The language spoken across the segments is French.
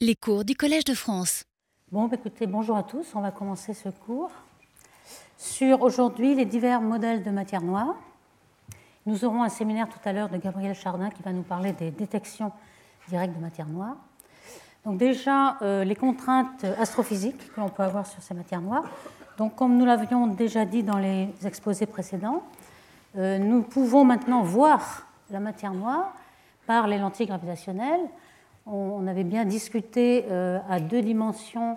Les cours du Collège de France. Bon, bah, écoutez, bonjour à tous. On va commencer ce cours sur aujourd'hui les divers modèles de matière noire. Nous aurons un séminaire tout à l'heure de Gabriel Chardin qui va nous parler des détections directes de matière noire. Donc déjà, euh, les contraintes astrophysiques que l'on peut avoir sur ces matières noires. Donc comme nous l'avions déjà dit dans les exposés précédents, euh, nous pouvons maintenant voir la matière noire par les lentilles gravitationnelles on avait bien discuté euh, à deux dimensions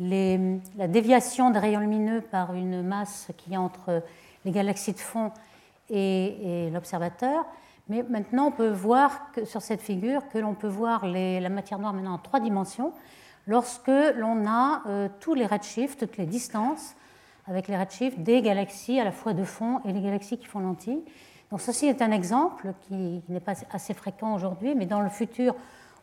la déviation des rayons lumineux par une masse qui est entre les galaxies de fond et, l'observateur. Mais maintenant, on peut voir sur cette figure que l'on peut voir la matière noire maintenant en trois dimensions lorsque l'on a euh, tous les redshifts, toutes les distances avec les redshifts des galaxies à la fois de fond et les galaxies qui font lentilles. Donc ceci est un exemple qui n'est pas assez fréquent aujourd'hui, mais dans le futur,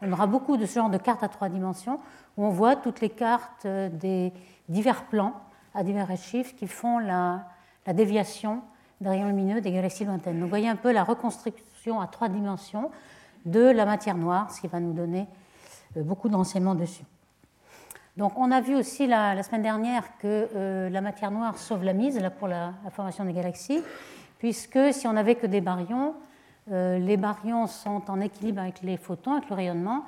on aura beaucoup de ce genre de cartes à trois dimensions où on voit toutes les cartes euh, des divers plans à divers redshifts qui font la, déviation des rayons lumineux des galaxies lointaines. Donc vous voyez un peu la reconstruction à trois dimensions de la matière noire, ce qui va nous donner euh, beaucoup d'enseignements dessus. Donc on a vu aussi la, semaine dernière que euh, la matière noire sauve la mise là, pour la, la, formation des galaxies, puisque si on n'avait que des baryons, les baryons sont en équilibre avec les photons, avec le rayonnement,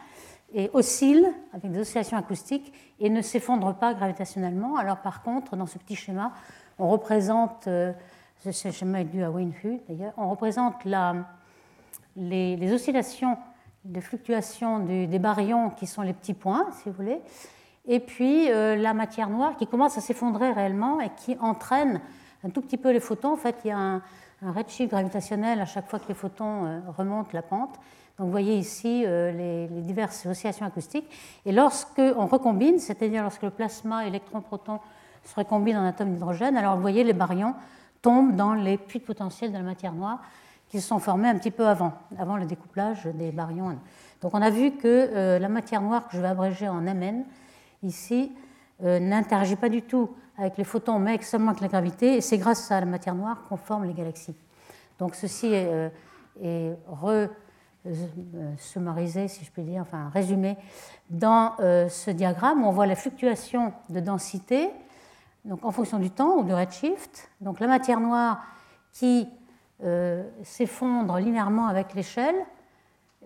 et oscillent avec des oscillations acoustiques et ne s'effondrent pas gravitationnellement. Alors par contre, dans ce petit schéma, on représente, euh, ce schéma est dû à Wayne Hu d'ailleurs, on représente les, oscillations de fluctuation des baryons qui sont les petits points, si vous voulez, et puis euh, la matière noire qui commence à s'effondrer réellement et qui entraîne un tout petit peu les photons. En fait, il y a un, un redshift gravitationnel à chaque fois que les photons euh, remontent la pente. Donc vous voyez ici euh, les, diverses oscillations acoustiques. Et lorsque on recombine, c'est-à-dire lorsque le plasma électron-proton se recombine en atomes d'hydrogène, alors vous voyez les baryons tombent dans les puits de potentiel de la matière noire qui se sont formés un petit peu avant, avant le découplage des baryons. Donc on a vu que euh, la matière noire que je vais abréger en Mn ici n'interagit pas du tout avec les photons, mais seulement avec la gravité, et c'est grâce à la matière noire qu'on forme les galaxies. Donc ceci est, euh, est re-summarisé, si je puis dire, enfin résumé, dans euh, ce diagramme où on voit la fluctuation de densité donc en fonction du temps ou du redshift. Donc la matière noire qui euh, s'effondre linéairement avec l'échelle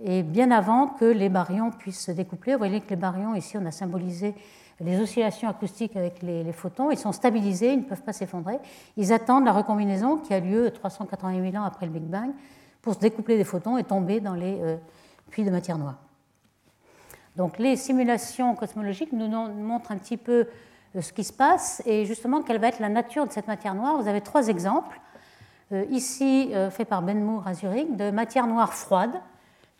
et bien avant que les baryons puissent se découpler. Vous voyez que les baryons, ici on a symbolisé les oscillations acoustiques avec les, photons, ils sont stabilisés, ils ne peuvent pas s'effondrer. Ils attendent la recombinaison qui a lieu 380 000 ans après le Big Bang pour se découpler des photons et tomber dans les euh, puits de matière noire. Donc les simulations cosmologiques nous montrent un petit peu euh, ce qui se passe et justement quelle va être la nature de cette matière noire. Vous avez trois exemples, euh, ici fait par Ben Moore à Zurich, de matière noire froide.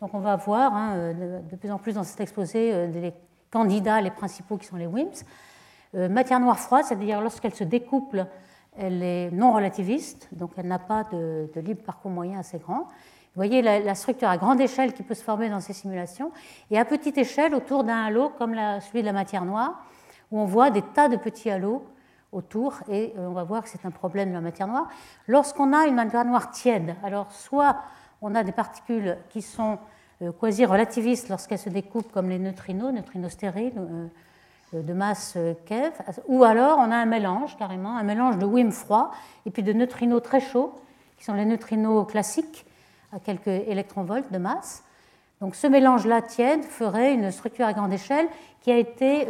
Donc on va voir hein, de, plus en plus dans cet exposé des candidats, les principaux qui sont les WIMPs. Euh, matière noire froide, c'est-à-dire lorsqu'elle se découple, elle est non relativiste, donc elle n'a pas de, libre parcours moyen assez grand. Vous voyez la, structure à grande échelle qui peut se former dans ces simulations, et à petite échelle autour d'un halo comme celui de la matière noire, où on voit des tas de petits halos autour, et euh, on va voir que c'est un problème de la matière noire. Lorsqu'on a une matière noire tiède, alors soit on a des particules qui sont quasi-relativistes lorsqu'elles se découpent comme les neutrinos, neutrinos stériles euh, de masse euh, keV, ou alors on a un mélange carrément, un mélange de WIM froid et puis de neutrinos très chauds, qui sont les neutrinos classiques à quelques électronvolts de masse. Donc ce mélange-là tiède ferait une structure à grande échelle qui a été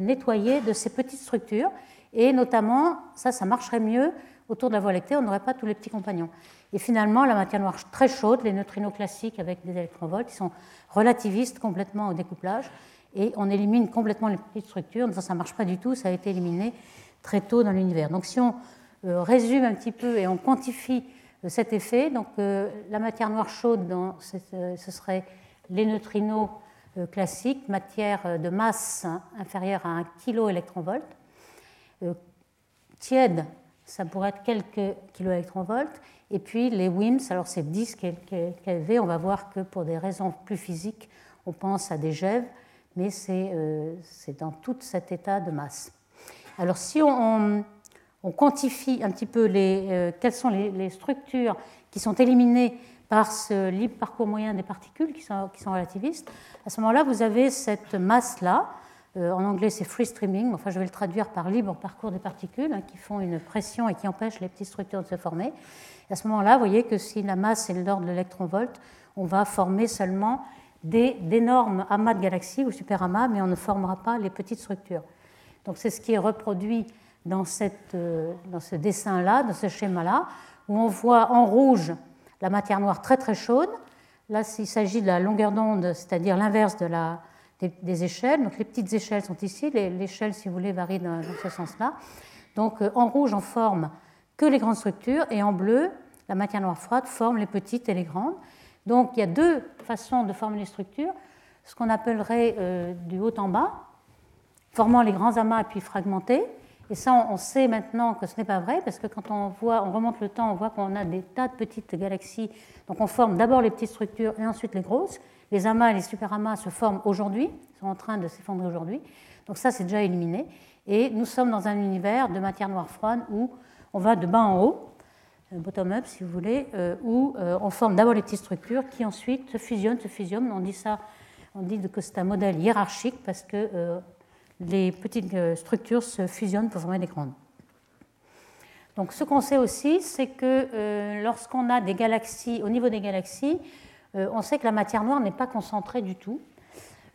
nettoyée de ces petites structures, et notamment, ça, ça marcherait mieux autour de la Voie lactée, on n'aurait pas tous les petits compagnons. Et finalement, la matière noire très chaude, les neutrinos classiques avec des électronvolts, qui sont relativistes complètement au découplage, et on élimine complètement les petites structures. Ça, ne marche pas du tout, ça a été éliminé très tôt dans l'univers. Donc si on euh, résume un petit peu et on quantifie euh, cet effet, donc euh, la matière noire chaude, ce serait les neutrinos classiques, matière de masse inférieure à 1 kV. Tiède, ça pourrait être quelques kiloélectronvolts. Et puis les WIMS, alors c'est 10 keV, on va voir que pour des raisons plus physiques, on pense à des GEV, mais euh, c'est dans tout cet état de masse. Alors si on, quantifie un petit peu les, euh, quelles sont les, structures qui sont éliminées par ce libre parcours moyen des particules qui sont, qui sont relativistes, à ce moment-là, vous avez cette masse-là. Euh, en anglais, c'est free streaming. Enfin, je vais le traduire par libre parcours des particules hein, qui font une pression et qui empêchent les petites structures de se former. à ce moment-là, vous voyez que si la masse est de l'ordre de l'électron-volt, on va former seulement d'énormes amas de galaxies ou superamas, mais on ne formera pas les petites structures. Donc c'est ce qui est reproduit dans, euh, dans ce dessin-là, dans ce schéma-là, où on voit en rouge la matière noire très très chaude. Là, il s'agit de la longueur d'onde, c'est-à-dire l'inverse de la, des, échelles. Donc les petites échelles sont ici, l'échelle, si vous voulez, varie dans, ce sens-là. Donc euh, en rouge, on forme que les grandes structures, et en bleu, la matière noire froide forme les petites et les grandes. Donc il y a deux façons de former les structures, ce qu'on appellerait euh, du haut en bas, formant les grands amas puis fragmentés. Et ça, on sait maintenant que ce n'est pas vrai, parce que quand on, remonte le temps, on voit qu'on a des tas de petites galaxies. Donc on forme d'abord les petites structures et ensuite les grosses. Les amas et les superamas se forment aujourd'hui, sont en train de s'effondrer aujourd'hui. Donc ça, c'est déjà éliminé. Et nous sommes dans un univers de matière noire froide où on va de bas en haut, euh, bottom-up si vous voulez, euh, où euh, on forme d'abord les petites structures qui ensuite se fusionnent, se fusionnent. On dit ça, on dit que c'est un modèle hiérarchique parce que les petites structures se fusionnent pour former des grandes. Donc ce qu'on sait aussi, c'est que lorsqu'on a des galaxies, au niveau des galaxies, on sait que la matière noire n'est pas concentrée du tout,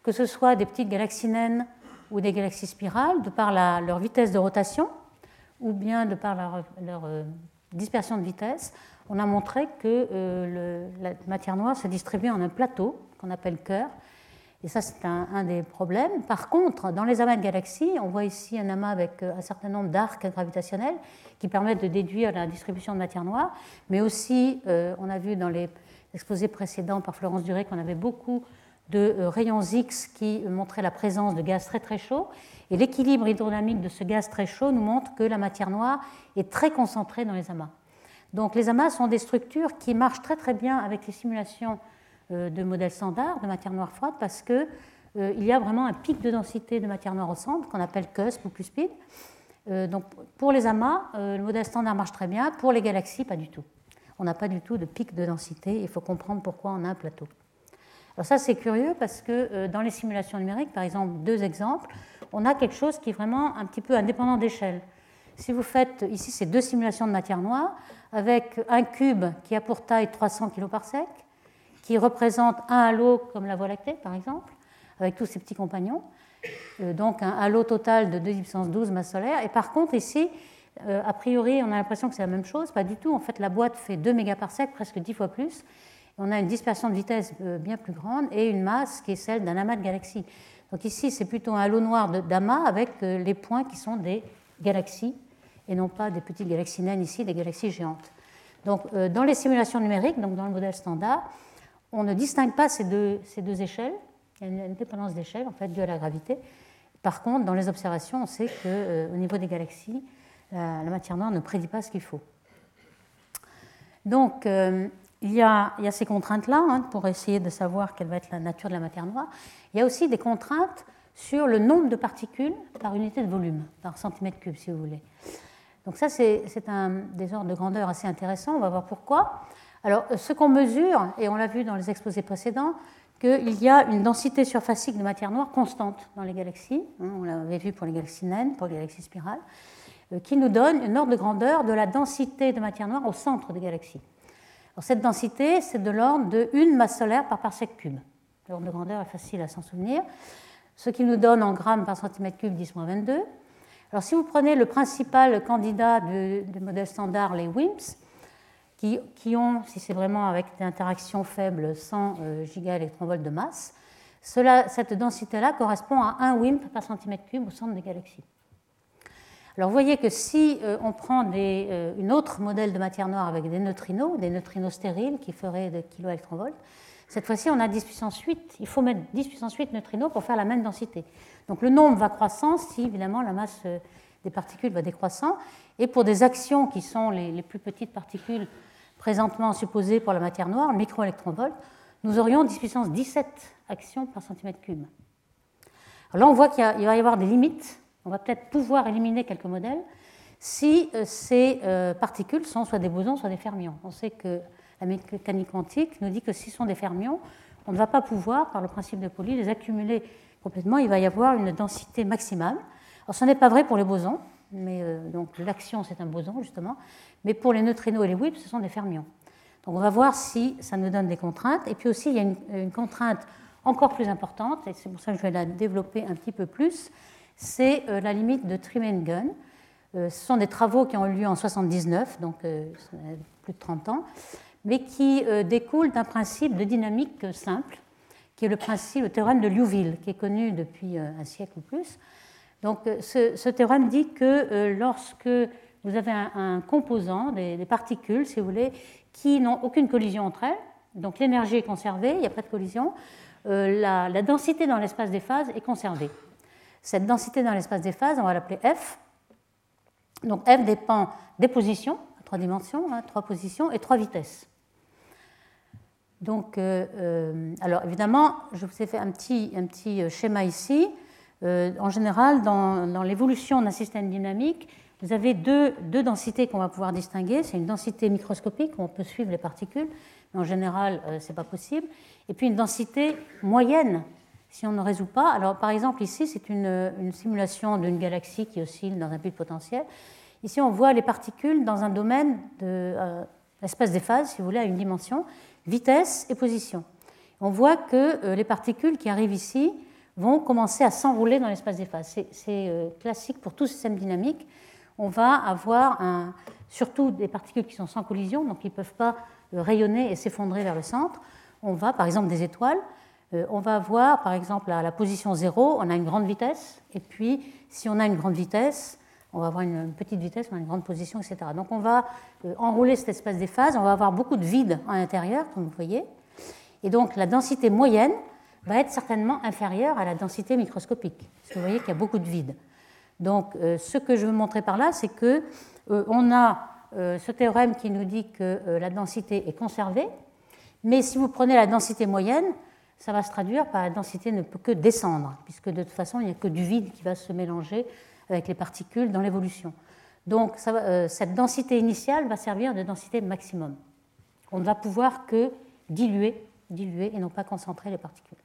que ce soit des petites galaxies naines ou des galaxies spirales, de par leur vitesse de rotation, ou bien de par leur dispersion de vitesse, on a montré que euh, la matière noire se distribuait en un plateau qu'on appelle cœur. Et ça, c'est un, des problèmes. Par contre, dans les amas de galaxies, on voit ici un amas avec euh, un certain nombre d'arcs gravitationnels qui permettent de déduire la distribution de matière noire. Mais aussi, euh, on a vu dans les exposés précédents par Florence Duré qu'on avait beaucoup de rayons X qui montraient la présence de gaz très très chauds. Et l'équilibre hydrodynamique de ce gaz très chaud nous montre que la matière noire est très concentrée dans les amas. Donc les amas sont des structures qui marchent très très bien avec les simulations euh, de modèles standards de matière noire froide parce qu'il euh, y a vraiment un pic de densité de matière noire au centre qu'on appelle CUSP ou CUSPID. Euh, donc pour les amas, le modèle standard marche très bien, pour les galaxies, pas du tout. On n'a pas du tout de pic de densité, il faut comprendre pourquoi on a un plateau. Alors ça c'est curieux parce que dans les simulations numériques, par exemple deux exemples, on a quelque chose qui est vraiment un petit peu indépendant d'échelle. Si vous faites, ici c'est deux simulations de matière noire, avec un cube qui a pour taille 300 kg par sec, qui représente un halo comme la Voie lactée par exemple, avec tous ses petits compagnons, euh, donc un halo total de 2 puissance 12 masse solaire. Et par contre ici, euh, a priori, on a l'impression que c'est la même chose, pas du tout. En fait, la boîte fait 2 mégaparsecs, presque 10 fois plus. On a une dispersion de vitesse euh, bien plus grande et une masse qui est celle d'un amas de galaxies. Donc ici, c'est plutôt un halo noir d'amas avec les points qui sont des galaxies et non pas des petites galaxies naines ici, des galaxies géantes. Donc dans les simulations numériques, donc dans le modèle standard, on ne distingue pas ces deux, échelles. Il y a une dépendance d'échelle en fait due à la gravité. Par contre, dans les observations, on sait qu'au euh, niveau des galaxies, la, matière noire ne prédit pas ce qu'il faut. Donc, il y, a, ces contraintes-là hein, pour essayer de savoir quelle va être la nature de la matière noire. Il y a aussi des contraintes sur le nombre de particules par unité de volume, par centimètre cube, si vous voulez. Donc ça, c'est un désordre de grandeur assez intéressant. On va voir pourquoi. Alors, ce qu'on mesure, et on l'a vu dans les exposés précédents, qu'il y a une densité surfacique de matière noire constante dans les galaxies. Hein, on l'avait vu pour les galaxies naines, pour les galaxies spirales, euh, qui nous donne une ordre de grandeur de la densité de matière noire au centre des galaxies cette densité, c'est de l'ordre de 1 masse solaire par parsec cube. L'ordre de grandeur est facile à s'en souvenir. Ce qui nous donne en grammes par centimètre cube 10-22. Alors si vous prenez le principal candidat du, modèle standard, les WIMPs, qui, ont, si c'est vraiment avec des interactions faibles, 100 euh, gigaélectronvolts de masse, cette densité-là correspond à 1 WIMP par centimètre cube au centre des galaxies. Alors vous voyez que si euh, on prend euh, une autre modèle de matière noire avec des neutrinos, des neutrinos stériles qui feraient des kiloélectronvolts, cette fois-ci on a 10 puissance 8. Il faut mettre 10 puissance 8 neutrinos pour faire la même densité. Donc le nombre va croissant si évidemment la masse des particules va décroissant. Et pour des actions qui sont les plus petites particules présentement supposées pour la matière noire, le microélectronvolt, nous aurions 10 puissance 17 actions par centimètre cube. Là on voit qu'il va y avoir des limites on va peut-être pouvoir éliminer quelques modèles si euh, ces euh, particules sont soit des bosons, soit des fermions. On sait que la mécanique quantique nous dit que s'ils sont des fermions, on ne va pas pouvoir, par le principe de Pauli, les accumuler complètement. Il va y avoir une densité maximale. Alors, ce n'est pas vrai pour les bosons, mais euh, l'action c'est un boson justement, mais pour les neutrinos et les WIP, ce sont des fermions. Donc on va voir si ça nous donne des contraintes. Et puis aussi, il y a une, contrainte encore plus importante, et c'est pour ça que je vais la développer un petit peu plus, c'est euh, la limite de Trimengen. Euh, ce sont des travaux qui ont eu lieu en 79, donc plus de 30 ans, mais qui découlent d'un principe de dynamique simple, qui est le principe, le théorème de Liouville, qui est connu depuis un siècle ou plus. Donc ce, théorème dit que lorsque vous avez un, composant, des, particules, si vous voulez, qui n'ont aucune collision entre elles. Donc l'énergie est conservée, il n'y a pas de collision. Euh, la, densité dans l'espace des phases est conservée. Cette densité dans l'espace des phases, on va l'appeler F. Donc F dépend des positions, trois dimensions, hein, trois positions et trois vitesses. Donc, euh, euh, alors évidemment, je vous ai fait un petit, un petit schéma ici. en général, dans l'évolution d'un système dynamique, vous avez deux, densités qu'on va pouvoir distinguer. C'est une densité microscopique où on peut suivre les particules, mais en général, euh, ce n'est pas possible. Et puis une densité moyenne, si on ne résout pas. Alors, par exemple, ici, c'est une, simulation d'une galaxie qui oscille dans un but potentiel. Ici, on voit les particules dans un domaine de euh, l'espace des phases, si vous voulez, à une dimension, vitesse et position. On voit que euh, les particules qui arrivent ici vont commencer à s'enrouler dans l'espace des phases. C'est classique pour tout système dynamique on va avoir surtout des particules qui sont sans collision, donc qui ne peuvent pas euh, rayonner et s'effondrer vers le centre. On va, par exemple, des étoiles, euh, on va avoir, par exemple, à la position 0, on a une grande vitesse, et puis si on a une grande vitesse, on va avoir une petite vitesse, on a une grande position, etc. Donc on va euh, enrouler cet espace des phases, on va avoir beaucoup de vide à l'intérieur, comme vous voyez, et donc la densité moyenne va être certainement inférieure à la densité microscopique, parce que vous voyez qu'il y a beaucoup de vide. Donc, euh, ce que je veux montrer par là, c'est que euh, on a euh, ce théorème qui nous dit que la densité est conservée, mais si vous prenez la densité moyenne, ça va se traduire par la densité ne peut que descendre, puisque de toute façon, il n'y a que du vide qui va se mélanger avec les particules dans l'évolution. Donc, cette densité initiale va servir de densité maximum. On ne va pouvoir que diluer, diluer et non pas concentrer les particules.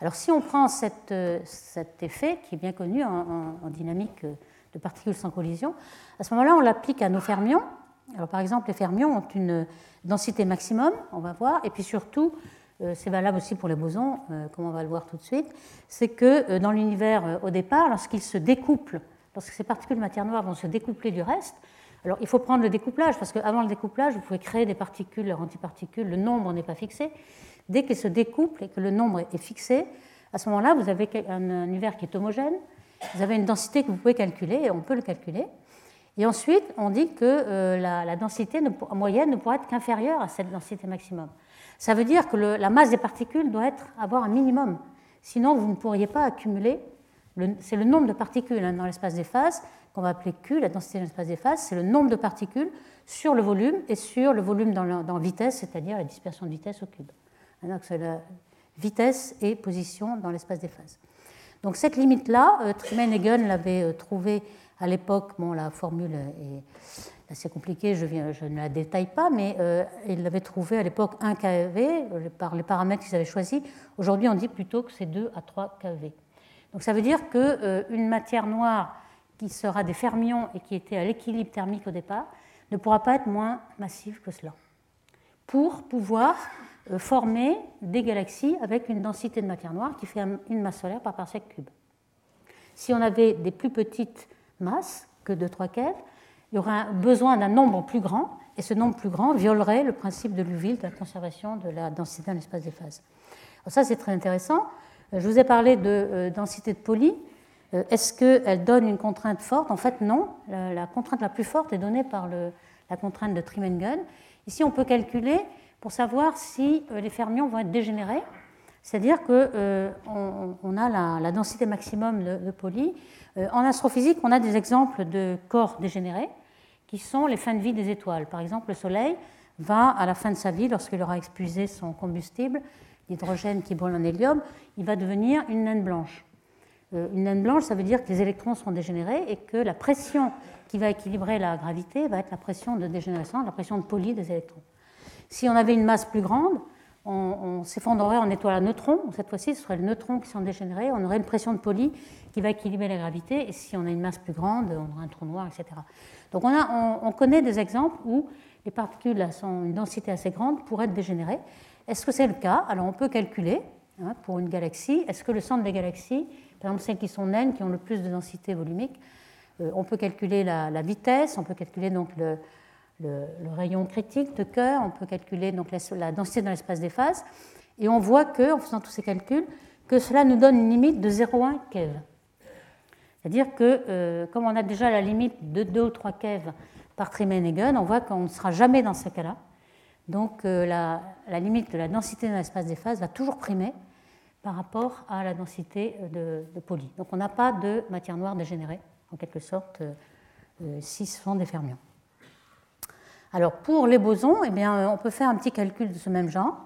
Alors si on prend euh, cet effet, qui est bien connu en, dynamique euh, de particules sans collision, à ce moment-là, on l'applique à nos fermions. Alors par exemple, les fermions ont une densité maximum, on va voir, et puis surtout, euh, c'est valable aussi pour les bosons, comme on va le voir tout de suite, c'est que dans l'univers au départ, lorsqu'ils se découplent, lorsque ces particules de matière noire vont se découpler du reste, alors il faut prendre le découplage, parce qu'avant le découplage, vous pouvez créer des particules, leurs antiparticules, le nombre n'est pas fixé. Dès qu'elles se découplent et que le nombre est fixé, à ce moment-là, vous avez un univers qui est homogène, vous avez une densité que vous pouvez calculer, et on peut le calculer. Et ensuite, on dit que euh, la, densité moyenne ne pourra être qu'inférieure à cette densité maximum. Ça veut dire que la masse des particules doit être, avoir un minimum. Sinon, vous ne pourriez pas accumuler. C'est le nombre de particules hein, dans l'espace des phases qu'on va appeler Q, la densité de l'espace des phases. C'est le nombre de particules sur le volume et sur le volume dans, dans vitesse, c'est-à-dire la dispersion de vitesse au cube. Donc c'est la vitesse et position dans l'espace des phases. Donc cette limite-là, euh, Trimen l'avait euh, trouvée à l'époque, bon, la formule est assez compliquée, je, ne la détaille pas, mais euh, il l'avait trouvée à l'époque 1 keV par les paramètres qu'ils avaient choisis. Aujourd'hui, on dit plutôt que c'est 2 à 3 keV. Donc ça veut dire qu'une matière noire qui sera des fermions et qui était à l'équilibre thermique au départ ne pourra pas être moins massive que cela pour pouvoir euh, former des galaxies avec une densité de matière noire qui fait une masse solaire par parsec cube. Si on avait des plus petites masses que 2-3 keV, il y aurait besoin d'un nombre plus grand, et ce nombre plus grand violerait le principe de Liouville, de la conservation de la densité dans l'espace des phases. Alors ça, c'est très intéressant. Euh, je vous ai parlé de euh, densité de poly. Est-ce qu'elle donne une contrainte forte? En fait, non. La, contrainte la plus forte est donnée par la contrainte de Trimengen. Ici, on peut calculer pour savoir si euh, les fermions vont être dégénérés, c'est-à-dire qu'on euh, on a la, densité maximum de, de. Euh, en astrophysique, on a des exemples de corps dégénérés qui sont les fins de vie des étoiles. Par exemple, le Soleil va, à la fin de sa vie, lorsqu'il aura épuisé son combustible, l'hydrogène qui brûle en hélium, il va devenir une naine blanche. Une naine blanche, ça veut dire que les électrons sont dégénérés et que la pression qui va équilibrer la gravité va être la pression de dégénérescence, la pression de poly des électrons. Si on avait une masse plus grande, on, s'effondrerait en étoile à neutrons. Cette fois-ci, ce serait le neutron qui sont dégénérés. On aurait une pression de poli qui va équilibrer la gravité. Et si on a une masse plus grande, on aura un trou noir, etc. Donc on, connaît des exemples où les particules à une densité assez grande pourraient être dégénérées. Est-ce que c'est le cas? Alors on peut calculer hein, pour une galaxie. Est-ce que le centre des galaxies, par exemple celles qui sont naines, qui ont le plus de densité volumique, euh, on peut calculer la, la, vitesse, on peut calculer donc le, le, rayon critique de cœur, on peut calculer donc la, densité dans l'espace des phases, et on voit que, en faisant tous ces calculs, que cela nous donne une limite de 0,1 keV. C'est-à-dire que, euh, comme on a déjà la limite de 2 ou 3 keV par Trimenegen, on voit qu'on ne sera jamais dans ce cas-là. Donc euh, la, limite de la densité dans l'espace des phases va toujours primer par rapport à la densité de, de poly. Donc on n'a pas de matière noire dégénérée, en quelque sorte, euh, si ce sont des fermions. Alors pour les bosons, eh bien, euh, on peut faire un petit calcul de ce même genre,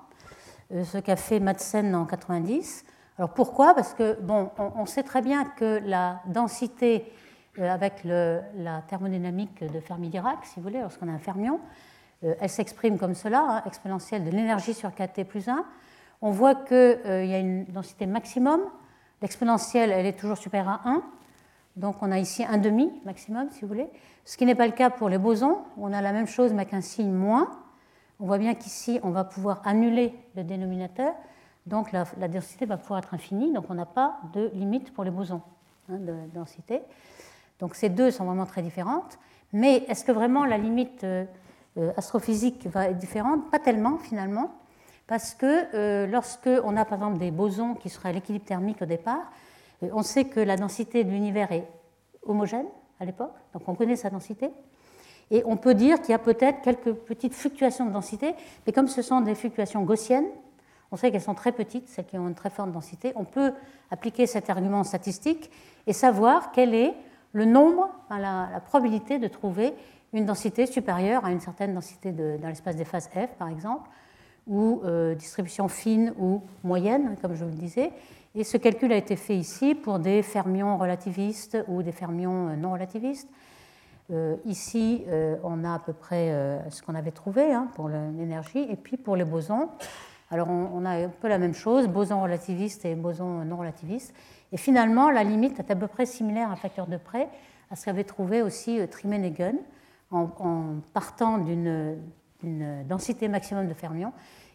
euh, ce qu'a fait Madsen en 90. Alors pourquoi? Parce que bon, on, sait très bien que la densité euh, avec la thermodynamique de Fermi-Dirac, si vous voulez, lorsqu'on a un fermion, elle s'exprime comme cela, hein, exponentielle de l'énergie sur kT plus 1. On voit qu'il y a une densité maximum. L'exponentielle, elle est toujours supérieure à 1. Donc on a ici un demi maximum, si vous voulez. Ce qui n'est pas le cas pour les bosons, on a la même chose mais avec un signe moins. On voit bien qu'ici, on va pouvoir annuler le dénominateur, donc la, densité va pouvoir être infinie, donc on n'a pas de limite pour les bosons hein, de densité. Donc ces deux sont vraiment très différentes. Mais est-ce que vraiment la limite euh, euh, astrophysique va être différente? Pas tellement finalement, parce que euh, lorsque on a par exemple des bosons qui seraient à l'équilibre thermique au départ, on sait que la densité de l'univers est homogène, à l'époque, donc on connaît sa densité. Et on peut dire qu'il y a peut-être quelques petites fluctuations de densité, mais comme ce sont des fluctuations gaussiennes, on sait qu'elles sont très petites, celles qui ont une très forte densité, on peut appliquer cet argument statistique et savoir quel est le nombre, la, probabilité de trouver une densité supérieure à une certaine densité dans l'espace des phases F, par exemple, ou euh, distribution fine ou moyenne, comme je vous le disais. Et ce calcul a été fait ici pour des fermions relativistes ou des fermions euh, non relativistes. Euh, ici, euh, on a à peu près ce qu'on avait trouvé hein, pour l'énergie. Et puis pour les bosons, alors on, a un peu la même chose, bosons relativistes et bosons non relativistes. Et finalement, la limite est à peu près similaire à facteur de près à ce qu'avait trouvé aussi Trimenegen en, en partant d'une densité maximum de fermions.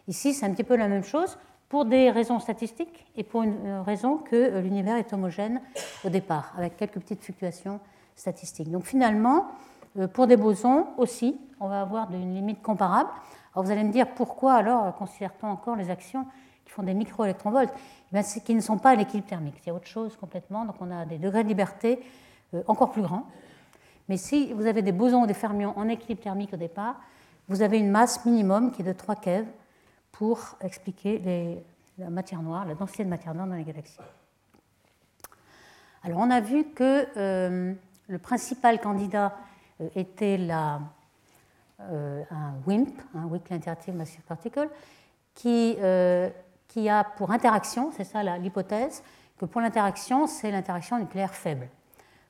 Ici, c'est un petit peu la même chose, pour des raisons statistiques et pour une euh, raison que euh, l'univers est homogène au départ, avec quelques petites fluctuations statistiques. Donc finalement, euh, pour des bosons aussi, on va avoir une limite comparable. Alors vous allez me dire pourquoi alors considère-t-on encore les actions qui font des microélectronvolts? Eh C'est qui ne sont pas à l'équilibre thermique, c'est autre chose complètement. Donc on a des degrés de liberté encore plus grands. Mais si vous avez des bosons ou des fermions en équilibre thermique au départ, vous avez une masse minimum qui est de 3 keV pour expliquer la matière noire, la densité de matière noire dans les galaxies. Alors on a vu que euh, le principal candidat euh, était euh, un WIMP, un Weakly Interactive Massive Particle, qui, qui a pour interaction, c'est ça l'hypothèse, que pour l'interaction, c'est l'interaction nucléaire faible.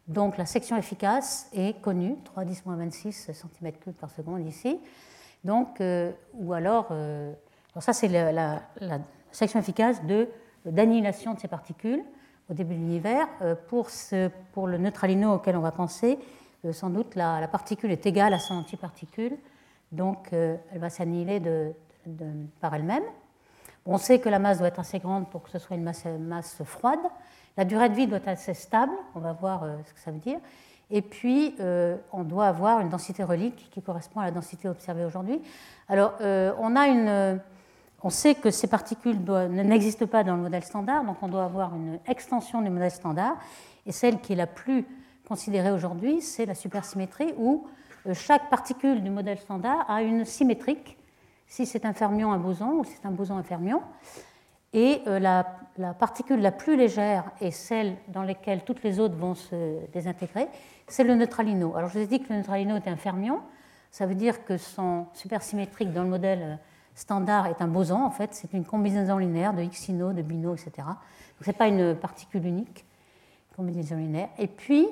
Donc la section efficace est connue, 3 10 26 cm3 par seconde ici. Donc, ou alors ça, c'est la, section efficace d'annihilation de, ces particules au début de l'univers. Euh, pour, pour, le neutralino auquel on va penser, euh, sans doute la, particule est égale à son antiparticule, donc euh, elle va s'annihiler par elle-même. On sait que la masse doit être assez grande pour que ce soit une masse froide. La durée de vie doit être assez stable, on va voir ce que ça veut dire. Et puis, on doit avoir une densité relique qui correspond à la densité observée aujourd'hui. Alors, on a une on sait que ces particules n'existent pas dans le modèle standard, donc on doit avoir une extension du modèle standard. Et celle qui est la plus considérée aujourd'hui, c'est la supersymétrie, où euh, chaque particule du modèle standard a une symétrique, si c'est un fermion, un boson, ou si c'est un boson, un fermion. Et euh, la, la, particule la plus légère et celle dans laquelle toutes les autres vont se désintégrer, c'est le neutralino. Alors je vous ai dit que le neutralino est un fermion, ça veut dire que son supersymétrique dans le modèle standard est un boson, en fait, c'est une combinaison linéaire de xino, de bino, etc. Ce n'est pas une particule unique, combinaison linéaire. Et puis,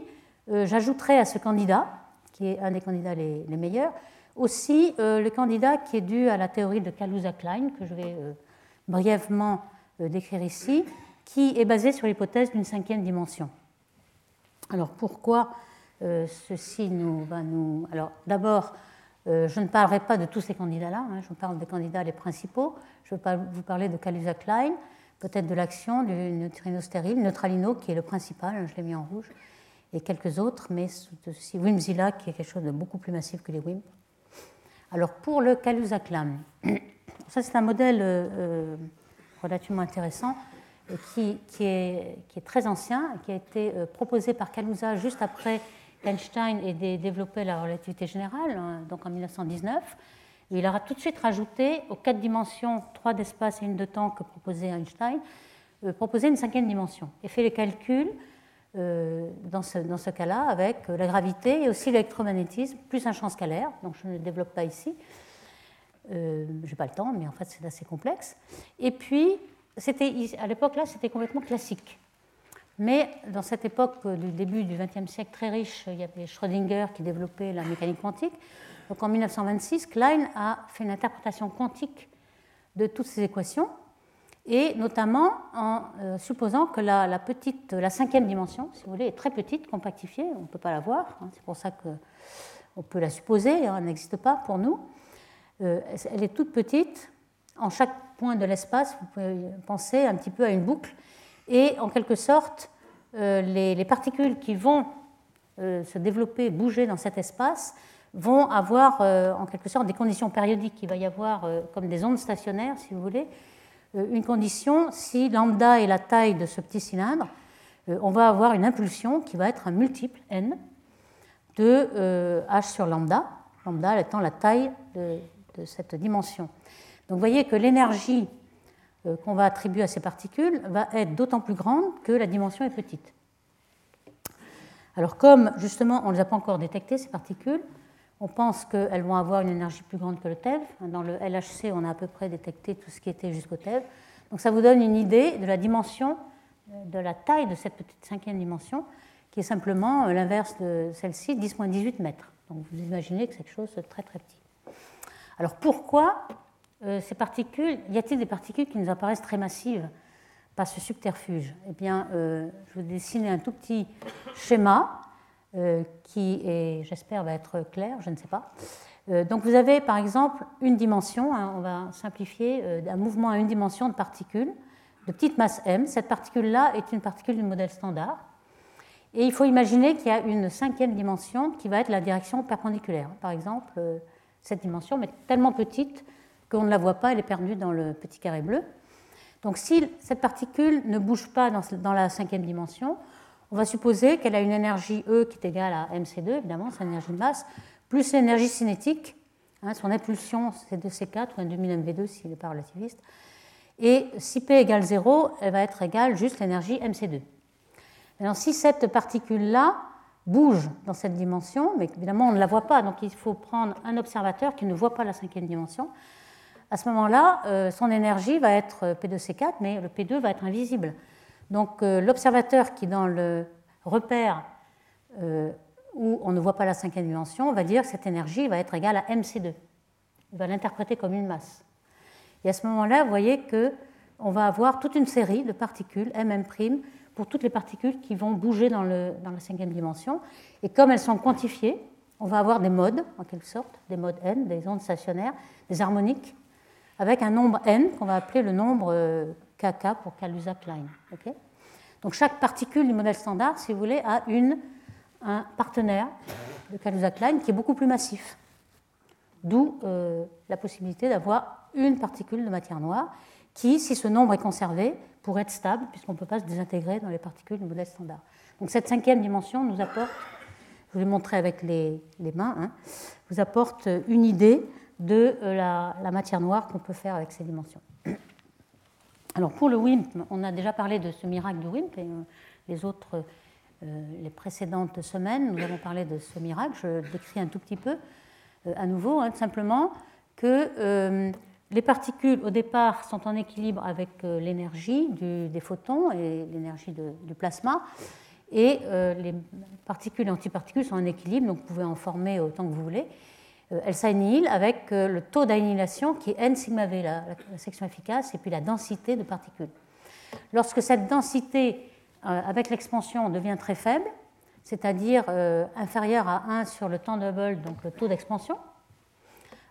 euh, j'ajouterai à ce candidat, qui est un des candidats les, meilleurs, aussi le candidat qui est dû à la théorie de Kaluza-Klein, que je vais brièvement décrire ici, qui est basé sur l'hypothèse d'une cinquième dimension. Alors pourquoi ceci nous va nous... Alors d'abord, je ne parlerai pas de tous ces candidats-là, hein, je parle des candidats les principaux. Je vais vous parler de Kaluza-Klein, peut-être de l'action du neutrino stérile, Neutralino qui est le principal, hein, je l'ai mis en rouge, et quelques autres, mais aussi WIMZilla qui est quelque chose de beaucoup plus massif que les WIMP. Alors pour le Kaluza-Klein, ça c'est un modèle euh, relativement intéressant qui, est, qui, est, très ancien, qui a été euh, proposé par Kaluza juste après qu'Einstein ait développé la relativité générale, hein, donc en 1919 il aura tout de suite rajouté aux quatre dimensions, trois d'espace et une de temps que proposait Einstein, euh, proposé une cinquième dimension et fait les calculs euh, dans ce, cas-là avec la gravité et aussi l'électromagnétisme, plus un champ scalaire, donc je ne le développe pas ici. Euh, je n'ai pas le temps, mais en fait c'est assez complexe. Et puis, à l'époque là, c'était complètement classique. Mais dans cette époque du début du XXe siècle très riche, il y avait Schrödinger qui développait la mécanique quantique. Donc en 1926, Klein a fait une interprétation quantique de toutes ces équations, et notamment en euh, supposant que la, petite, la cinquième dimension, si vous voulez, est très petite, compactifiée, on ne peut pas la voir, hein, c'est pour ça qu'on peut la supposer, hein, elle n'existe pas pour nous. Euh, elle est toute petite, en chaque point de l'espace, vous pouvez penser un petit peu à une boucle, et en quelque sorte, euh, les, les, particules qui vont se développer, bouger dans cet espace, vont avoir euh, en quelque sorte des conditions périodiques. Il va y avoir euh, comme des ondes stationnaires, si vous voulez, euh, une condition, si lambda est la taille de ce petit cylindre, on va avoir une impulsion qui va être un multiple n de h sur lambda, lambda étant la taille de, de cette dimension. Donc vous voyez que l'énergie qu'on va attribuer à ces particules va être d'autant plus grande que la dimension est petite. Alors comme justement on ne les a pas encore détectées, ces particules, on pense qu'elles vont avoir une énergie plus grande que le TeV. Dans le LHC, on a à peu près détecté tout ce qui était jusqu'au TeV. Donc ça vous donne une idée de la dimension, euh, de la taille de cette petite cinquième dimension, qui est simplement euh, l'inverse de celle-ci, 10-18 mètres. Donc vous imaginez que c'est quelque chose de très très petit. Alors pourquoi euh, ces particules, y a-t-il des particules qui nous apparaissent très massives par ce subterfuge? Eh bien, je vais vous dessiner un tout petit schéma euh, qui, j'espère, va être clair, je ne sais pas. Euh, donc vous avez par exemple une dimension, hein, on va simplifier, euh, un mouvement à une dimension de particules de petite masse m. Cette particule-là est une particule du modèle standard. Et il faut imaginer qu'il y a une cinquième dimension qui va être la direction perpendiculaire. Par exemple, cette dimension, mais tellement petite qu'on ne la voit pas, elle est perdue dans le petit carré bleu. Donc si cette particule ne bouge pas dans la cinquième dimension, on va supposer qu'elle a une énergie E qui est égale à mc2, évidemment, c'est énergie de masse, plus l'énergie cinétique, hein, son impulsion c'est 2c4 ou un demi mv2 s'il n'est pas relativiste. Et si P égale 0, elle va être égale juste l'énergie mc2. Alors si cette particule-là bouge dans cette dimension, mais évidemment on ne la voit pas, donc il faut prendre un observateur qui ne voit pas la cinquième dimension, à ce moment-là, euh, son énergie va être P2C4, mais le P2 va être invisible. Donc euh, l'observateur qui dans le repère euh, où on ne voit pas la cinquième dimension va dire que cette énergie va être égale à mc2. Il va l'interpréter comme une masse. Et à ce moment-là, vous voyez qu'on va avoir toute une série de particules, mm', pour toutes les particules qui vont bouger dans, la cinquième dimension. Et comme elles sont quantifiées, on va avoir des modes, en quelque sorte, des modes n, des ondes stationnaires, des harmoniques, avec un nombre n qu'on va appeler le nombre euh, KK pour Kaluza-Klein. Donc chaque particule du modèle standard, si vous voulez, a un partenaire de Kaluza-Klein qui est beaucoup plus massif. D'où euh, la possibilité d'avoir une particule de matière noire qui, si ce nombre est conservé, pourrait être stable puisqu'on ne peut pas se désintégrer dans les particules du modèle standard. Donc cette cinquième dimension nous apporte, je vous montrer avec les, les mains, hein, vous apporte une idée de euh, la, matière noire qu'on peut faire avec ces dimensions. Alors pour le WIMP, on a déjà parlé de ce miracle du WIMP et euh, les autres, euh, les précédentes semaines, nous avons parlé de ce miracle. Je décris un tout petit peu à nouveau, hein, simplement que les particules au départ sont en équilibre avec l'énergie des photons et l'énergie du plasma. Et les particules et antiparticules sont en équilibre, donc vous pouvez en former autant que vous voulez. Elle s'annihile avec le taux d'annihilation qui est n sigma v, la, section efficace, et puis la densité de particules. Lorsque cette densité, avec l'expansion, devient très faible, c'est-à-dire inférieure à 1 sur le temps Hubble, donc le taux d'expansion,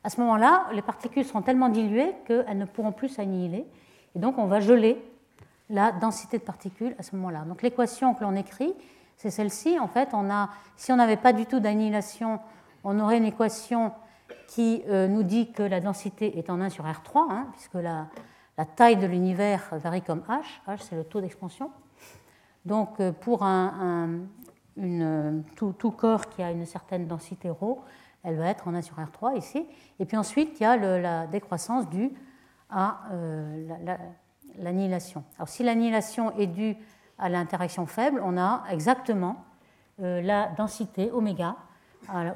à ce moment-là, les particules seront tellement diluées qu'elles ne pourront plus s'annihiler. Et donc, on va geler la densité de particules à ce moment-là. Donc, l'équation que l'on écrit, c'est celle-ci. En fait, on a, si on n'avait pas du tout d'annihilation, on aurait une équation qui euh, nous dit que la densité est en 1 sur R3, hein, puisque la, taille de l'univers varie comme H. H, c'est le taux d'expansion. Donc, euh, pour tout, corps qui a une certaine densité ρ, elle va être en 1 sur R3 ici. Et puis ensuite, il y a la décroissance due à euh, l'annihilation. Alors si l'annihilation est due à l'interaction faible, on a exactement la densité oméga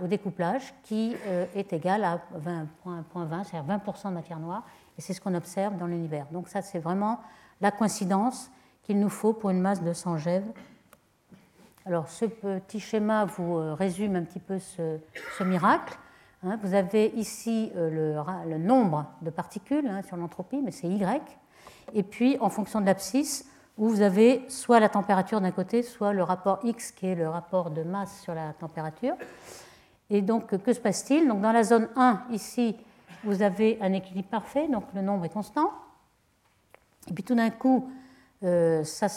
au découplage qui euh, est égale à 20.20, c'est-à-dire 20% de matière noire, et c'est ce qu'on observe dans l'univers. Donc ça, c'est vraiment la coïncidence qu'il nous faut pour une masse de 100 GeV alors ce petit schéma vous euh, résume un petit peu ce, miracle. Hein. vous avez ici euh, le, nombre de particules hein, sur l'entropie, mais c'est Y. Et puis en fonction de l'abscisse, où vous avez soit la température d'un côté, soit le rapport X qui est le rapport de masse sur la température. Et donc que se passe-t-il? Dans la zone 1, ici, vous avez un équilibre parfait, donc le nombre est constant. Et puis tout d'un coup, euh, ça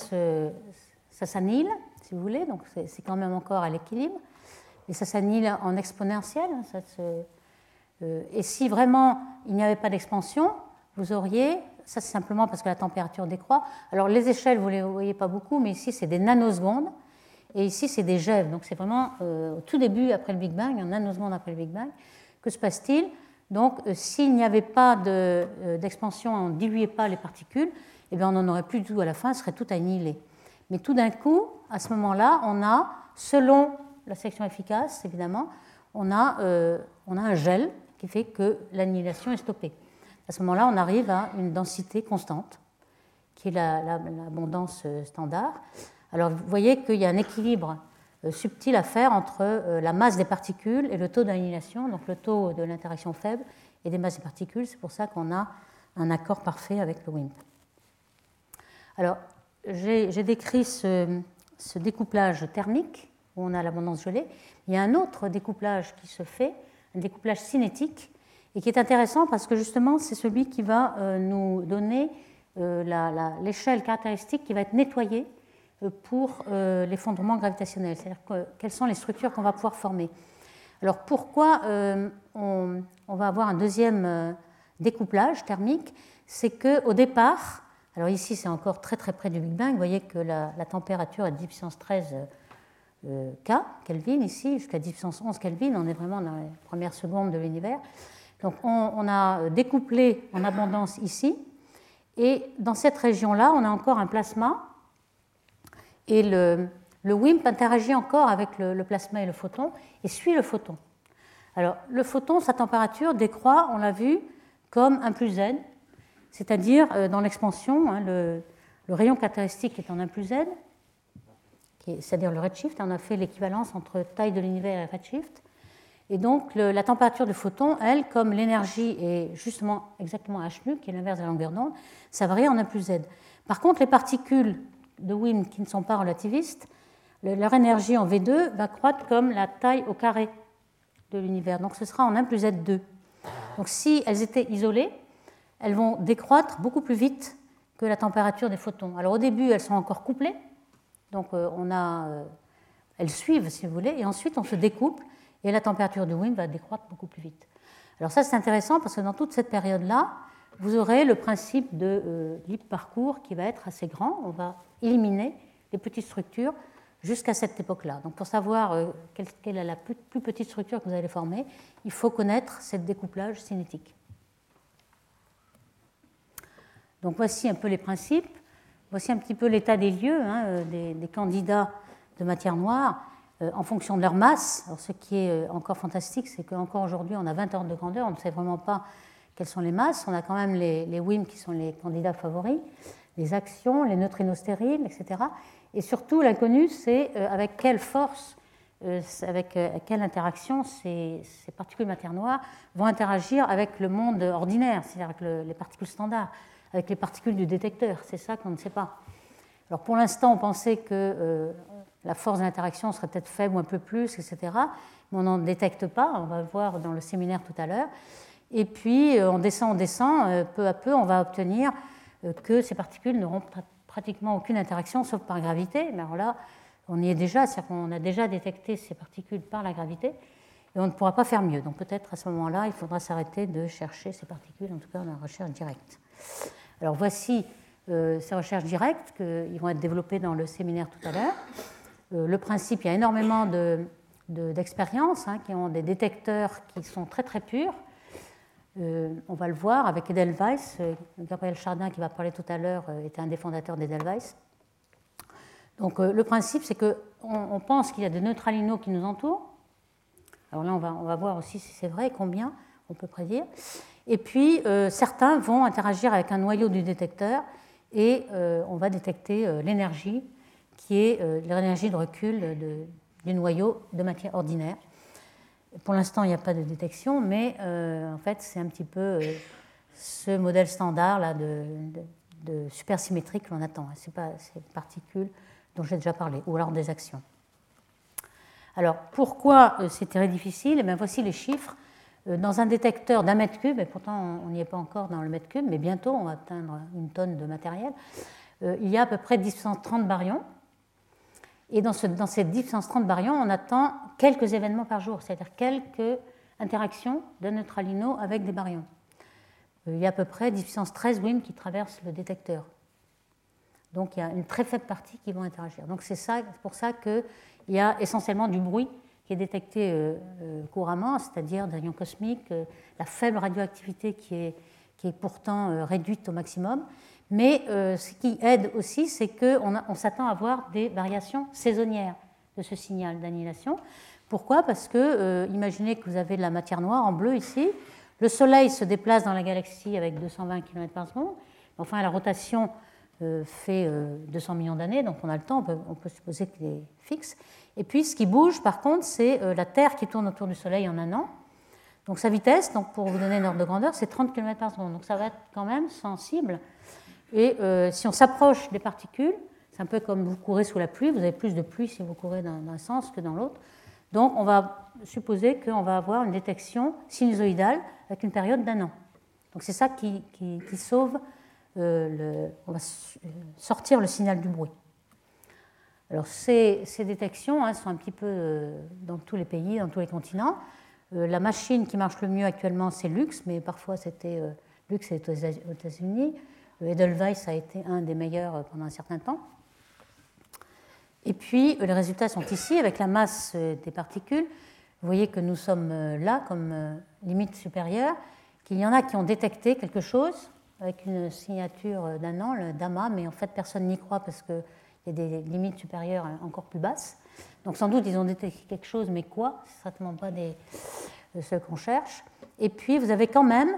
s'annule, si vous voulez, donc c'est quand même encore à l'équilibre. Et ça s'annule en exponentiel. Hein, ça euh, et si vraiment il n'y avait pas d'expansion, vous auriez, ça c'est simplement parce que la température décroît. Alors les échelles, vous ne les voyez pas beaucoup, mais ici c'est des nanosecondes. Et ici c'est des GeV. Donc c'est vraiment euh, au tout début après le Big Bang, en nanosecondes après le Big Bang. Que se passe-t-il? Donc euh, s'il n'y avait pas d'expansion, on ne diluait pas les particules, eh bien, on n'en aurait plus du tout à la fin, ce serait tout annihilé. Mais tout d'un coup, à ce moment-là, on a, selon la section efficace, évidemment, on a, euh, on a un gel qui fait que l'annihilation est stoppée. À ce moment-là, on arrive à une densité constante, qui est l'abondance euh, standard. Alors, vous voyez qu'il y a un équilibre euh, subtil à faire entre la masse des particules et le taux d'annihilation, donc le taux de l'interaction faible et des masses des particules. C'est pour ça qu'on a un accord parfait avec le WIMP. Alors, j'ai décrit ce, découplage thermique, où on a l'abondance gelée. Il y a un autre découplage qui se fait, un découplage cinétique, et qui est intéressant parce que justement, c'est celui qui va euh, nous donner euh, l'échelle caractéristique qui va être nettoyée euh, pour l'effondrement gravitationnel, c'est-à-dire quelles sont les structures qu'on va pouvoir former. Alors pourquoi on, va avoir un deuxième découplage thermique? C'est qu'au départ, alors ici, c'est encore très très près du Big Bang. Vous voyez que la, température est 10 puissance 13 euh, K, Kelvin, ici, jusqu'à 10 puissance 11 Kelvin. On est vraiment dans les premières secondes de l'univers. Donc on, a découplé en abondance ici. Et dans cette région-là, on a encore un plasma. Et le, WIMP interagit encore avec le, plasma et le photon et suit le photon. Alors le photon, sa température décroît, on l'a vu, comme un plus n c'est-à-dire euh, dans l'expansion, hein, le, rayon caractéristique est en 1 plus n, c'est-à-dire le redshift, on a fait l'équivalence entre taille de l'univers et redshift. Et donc la température du photon, elle, comme l'énergie est justement exactement h nu, qui est l'inverse de la longueur d'onde, ça varie en 1 plus z. Par contre, les particules de Wien qui ne sont pas relativistes, leur énergie en V2 va croître comme la taille au carré de l'univers. Donc ce sera en 1 plus z2. Donc si elles étaient isolées, elles vont décroître beaucoup plus vite que la température des photons. Alors au début, elles sont encore couplées, donc euh, on a, euh, elles suivent si vous voulez, et ensuite on se découple et la température du WIM va décroître beaucoup plus vite. Alors ça c'est intéressant parce que dans toute cette période-là, vous aurez le principe de euh, libre parcours qui va être assez grand. On va éliminer les petites structures jusqu'à cette époque-là. Donc pour savoir quelle, est la plus, petite structure que vous allez former, il faut connaître ce découplage cinétique. Donc voici un peu les principes, voici un petit peu l'état des lieux hein, euh, des, candidats de matière noire euh, en fonction de leur masse. Alors ce qui est euh, encore fantastique, c'est qu'encore aujourd'hui, on a 20 ordres de grandeur, on ne sait vraiment pas quelles sont les masses. On a quand même les, les WIM qui sont les candidats favoris, les actions, les neutrinos stériles, etc. Et surtout, l'inconnu, c'est avec quelle force avec quelle interaction ces, particules matière noire vont interagir avec le monde ordinaire, c'est-à-dire avec les particules standards, avec les particules du détecteur. C'est ça qu'on ne sait pas. Alors pour l'instant, on pensait que la force d'interaction serait peut-être faible ou un peu plus, etc. Mais on n'en détecte pas, on va le voir dans le séminaire tout à l'heure. Et puis, on descend, on descend, peu à peu, on va obtenir que ces particules n'auront pratiquement aucune interaction sauf par gravité. Mais alors là, on y est déjà, c'est-à-dire qu'on a déjà détecté ces particules par la gravité et on ne pourra pas faire mieux. Donc peut-être à ce moment-là, il faudra s'arrêter de chercher ces particules, en tout cas dans la recherche directe. Alors voici euh, ces recherches directes qui vont être développées dans le séminaire tout à l'heure. Euh, le principe, il y a énormément d'expériences de, hein, qui ont des détecteurs qui sont très très purs euh, on va le voir avec Edelweiss. Euh, Gabriel Chardin, qui va parler tout à l'heure, était un des fondateurs d'Edelweiss. Donc le principe, c'est qu'on on pense qu'il y a des neutralinos qui nous entourent. Alors là, on va, voir aussi si c'est vrai, combien on peut prédire. Et puis, certains vont interagir avec un noyau du détecteur et on va détecter l'énergie qui est l'énergie de recul du noyau de matière ordinaire. Pour l'instant, il n'y a pas de détection, mais euh, en fait, c'est un petit peu euh, ce modèle standard là, de, supersymétrie que l'on attend. Ce pas ces particules dont j'ai déjà parlé, ou alors des actions. Alors, pourquoi euh, c'est très difficile? Eh Voici les chiffres. Dans un détecteur d'un mètre cube, et pourtant on n'y est pas encore dans le mètre cube, mais bientôt on va atteindre une tonne de matériel, il y a à peu près 1030 baryons. Et dans, ce, dans ces 1030 baryons, on attend quelques événements par jour, c'est-à-dire quelques interactions de neutralinos avec des baryons. Euh, il y a à peu près 10 puissance 13 WIM qui traversent le détecteur. Donc il y a une très faible partie qui vont interagir. Donc c'est pour ça qu'il y a essentiellement du bruit qui est détecté euh, euh, couramment, c'est-à-dire des rayons cosmiques, la faible radioactivité qui est pourtant réduite au maximum, mais euh, ce qui aide aussi, c'est qu'on on, s'attend à avoir des variations saisonnières de ce signal d'annihilation. Pourquoi? Parce que, euh, imaginez que vous avez de la matière noire en bleu ici, le Soleil se déplace dans la galaxie avec 220 km par seconde, enfin la rotation euh, fait 200 millions d'années, donc on a le temps, on peut, supposer qu'il est fixe. Et puis ce qui bouge, par contre, c'est la Terre qui tourne autour du Soleil en un an. Donc sa vitesse, donc pour vous donner une ordre de grandeur, c'est 30 km par seconde. Donc ça va être quand même sensible et euh, si on s'approche des particules, c'est un peu comme vous courez sous la pluie, vous avez plus de pluie si vous courez dans un sens que dans l'autre. Donc on va supposer qu'on va avoir une détection sinusoïdale avec une période d'un an. Donc c'est ça qui, sauve, euh, on va sortir le signal du bruit. Alors ces, détections hein, sont un petit peu euh, dans tous les pays, dans tous les continents. la machine qui marche le mieux actuellement, c'est Lux, mais parfois c'était Lux c'est aux États-Unis. Edelweiss a été un des meilleurs euh, pendant un certain temps. Et puis, euh, les résultats sont ici avec la masse euh, des particules. Vous voyez que nous sommes là comme limite supérieure, qu'il y en a qui ont détecté quelque chose avec une signature d'un an, le DAMA, mais en fait personne n'y croit parce qu'il y a des limites supérieures encore plus basses. Donc sans doute ils ont détecté quelque chose, mais quoi? Ce certainement pas des, ce qu'on cherche. Et puis vous avez quand même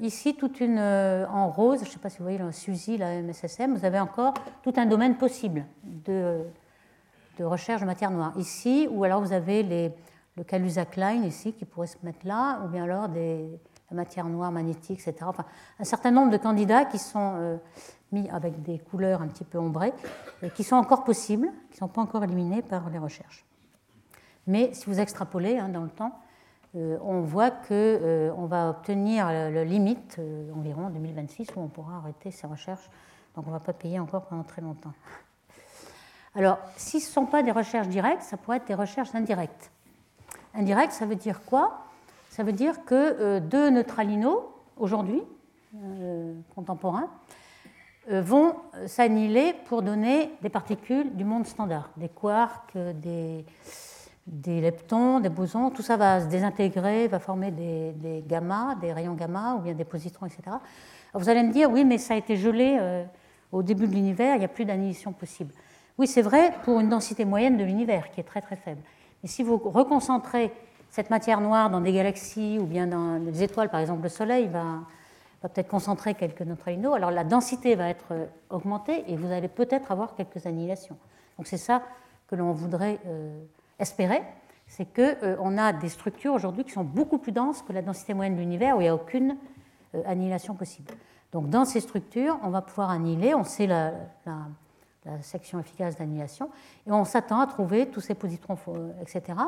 ici, toute une, euh, en rose, je ne sais pas si vous voyez le SUSY, la MSSM, vous avez encore tout un domaine possible de, de recherche de matière noire. Ici, ou alors vous avez le Kaluza-Klein ici qui pourrait se mettre là, ou bien alors des, la matière noire magnétique, etc. Enfin, un certain nombre de candidats qui sont euh, mis avec des couleurs un petit peu ombrées, qui sont encore possibles, qui ne sont pas encore éliminés par les recherches. Mais si vous extrapolez hein, dans le temps, euh, on voit qu'on euh, va obtenir la limite euh, environ en 2026 où on pourra arrêter ces recherches. Donc on ne va pas payer encore pendant très longtemps. Alors, si ce ne sont pas des recherches directes, ça pourrait être des recherches indirectes. Indirect, ça veut dire quoi? Ça veut dire que deux neutralinos, aujourd'hui, contemporains, vont s'annihiler pour donner des particules du monde standard, des quarks, des, des leptons, des bosons, tout ça va se désintégrer, va former des, gamma, des rayons gamma ou bien des positrons, etc. vous allez me dire, oui, mais ça a été gelé euh, au début de l'univers, il n'y a plus d'annihilation possible. Oui, c'est vrai pour une densité moyenne de l'univers qui est très très faible. Mais si vous reconcentrez cette matière noire dans des galaxies ou bien dans des étoiles, par exemple le Soleil va, va peut-être concentrer quelques neutrinos, alors la densité va être euh, augmentée et vous allez peut-être avoir quelques annihilations. Donc c'est ça que l'on voudrait euh, espérer. c'est qu'on a des structures aujourd'hui qui sont beaucoup plus denses que la densité moyenne de l'univers où il n'y a aucune annihilation possible. Donc dans ces structures, on va pouvoir annihiler, on sait la, section efficace d'annihilation, et on s'attend à trouver tous ces positrons, etc.,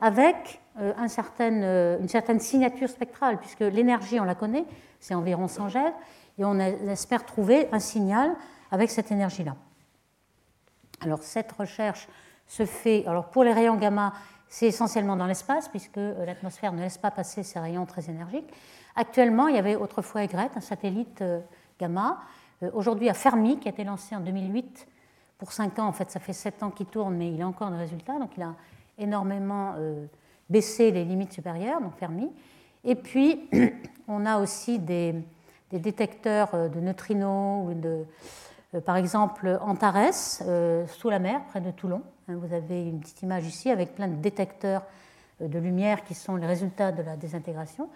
avec euh, un euh, une certaine signature spectrale, puisque l'énergie, on la connaît, c'est environ 100 G, et on espère trouver un signal avec cette énergie-là. Alors cette recherche se fait, alors pour les rayons gamma, c'est essentiellement dans l'espace, puisque euh, l'atmosphère ne laisse pas passer ces rayons très énergiques. Actuellement, il y avait autrefois Egret, un satellite euh, gamma. Euh, aujourd'hui, à Fermi, qui a été lancé en 2008 pour 5 ans. En fait, ça fait 7 ans qu'il tourne, mais il a encore des résultats. Donc, il a énormément baissé les limites supérieures, donc Fermi. Et puis, on a aussi des, détecteurs de neutrinos, ou de, par exemple Antares, sous la mer, près de Toulon. Hein, vous avez une petite image ici avec plein de détecteurs de lumière qui sont les résultats de la désintégration.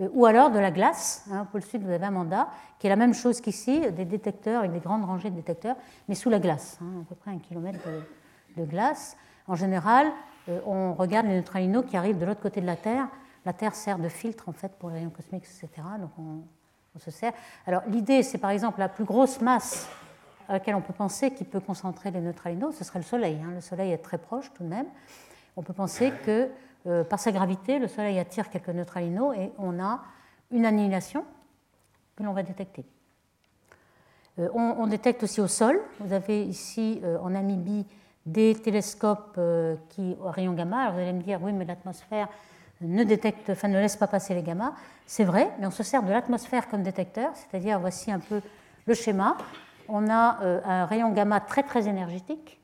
Euh, ou alors de la glace. Hein, au pôle sud, vous avez un mandat, qui est la même chose qu'ici, des détecteurs avec des grandes rangées de détecteurs, mais sous la glace, hein, à peu près un kilomètre de, glace. En général, euh, on regarde les neutralinos qui arrivent de l'autre côté de la Terre. La Terre sert de filtre en fait pour les rayons cosmiques, etc. Donc on, se sert. Alors l'idée, c'est par exemple la plus grosse masse à laquelle on peut penser qui peut concentrer les neutralinos, ce serait le Soleil. Hein. Le Soleil est très proche tout de même. On peut penser que euh, par sa gravité, le Soleil attire quelques neutralinos et on a une annihilation que l'on va détecter. Euh, on, détecte aussi au sol. Vous avez ici euh, en Namibie des télescopes qui, au rayon gamma. Alors vous allez me dire, oui, mais l'atmosphère ne détecte, enfin, ne laisse pas passer les gamma. C'est vrai, mais on se sert de l'atmosphère comme détecteur, c'est-à-dire voici un peu le schéma. On a un rayon gamma très très énergétique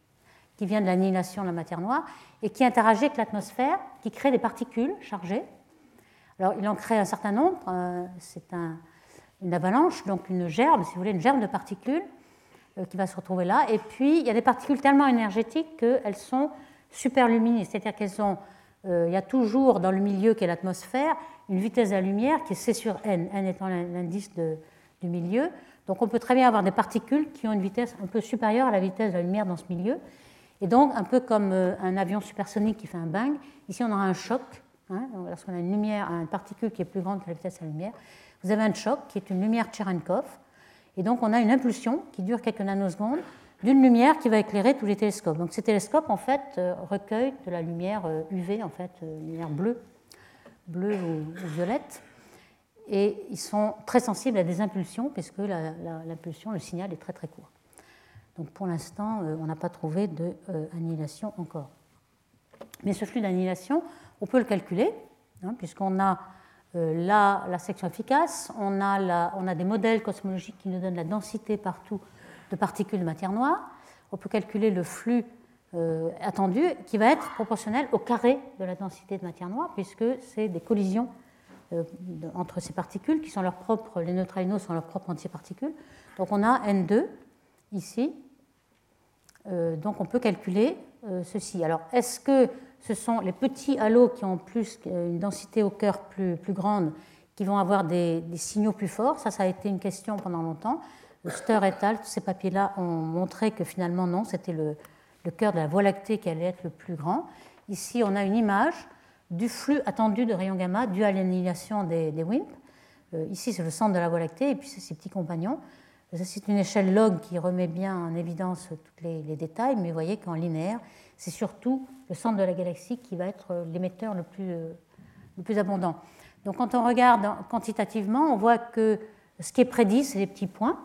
qui vient de l'annihilation de la matière noire et qui interagit avec l'atmosphère, qui crée des particules chargées. Alors, il en crée un certain nombre, euh, c'est une avalanche, donc une gerbe, si vous voulez, une gerbe de particules euh, qui va se retrouver là. Et puis, il y a des particules tellement énergétiques qu'elles sont super lumineuses, c'est-à-dire qu'elles ont, euh, il y a toujours dans le milieu qui est l'atmosphère une vitesse de la lumière qui est C sur n, n étant l'indice du milieu. Donc, on peut très bien avoir des particules qui ont une vitesse un peu supérieure à la vitesse de la lumière dans ce milieu. Et donc, un peu comme euh, un avion supersonique qui fait un bang, ici on aura un choc. Hein, lorsqu'on a une lumière, une particule qui est plus grande que la vitesse de la lumière, vous avez un choc qui est une lumière Cherenkov. Et donc, on a une impulsion qui dure quelques nanosecondes d'une lumière qui va éclairer tous les télescopes. Donc, ces télescopes, en fait, euh, recueillent de la lumière UV, euh, en fait, lumière bleue, bleue ou, violette. Et ils sont très sensibles à des impulsions, puisque l'impulsion, le signal est très très court. Donc pour l'instant, euh, on n'a pas trouvé d'annihilation euh, encore. Mais ce flux d'annihilation, on peut le calculer, hein, puisqu'on a euh, la, section efficace, on a, des modèles cosmologiques qui nous donnent la densité partout de particules de matière noire. On peut calculer le flux attendu qui va être proportionnel au carré de la densité de matière noire, puisque c'est des collisions entre ces particules qui sont leurs propres, les neutralinos sont leurs propres antiparticules. Donc on a N2 ici. Euh, donc on peut calculer euh, ceci. Alors est-ce que ce sont les petits halos qui ont plus une densité au cœur plus, plus grande qui vont avoir des, signaux plus forts? Ça, ça a été une question pendant longtemps. Ster et al., tous ces papiers-là ont montré que finalement non, c'était le, le cœur de la Voie lactée qui allait être le plus grand. Ici, on a une image du flux attendu de rayons gamma dû à l'annihilation des, WIMP. Euh, ici, c'est le centre de la Voie lactée, et puis c'est ces petits compagnons. C'est une échelle log qui remet bien en évidence tous les, détails, mais vous voyez qu'en linéaire, c'est surtout le centre de la galaxie qui va être l'émetteur le plus, le plus abondant. Donc quand on regarde quantitativement, on voit que ce qui est prédit, c'est les petits points.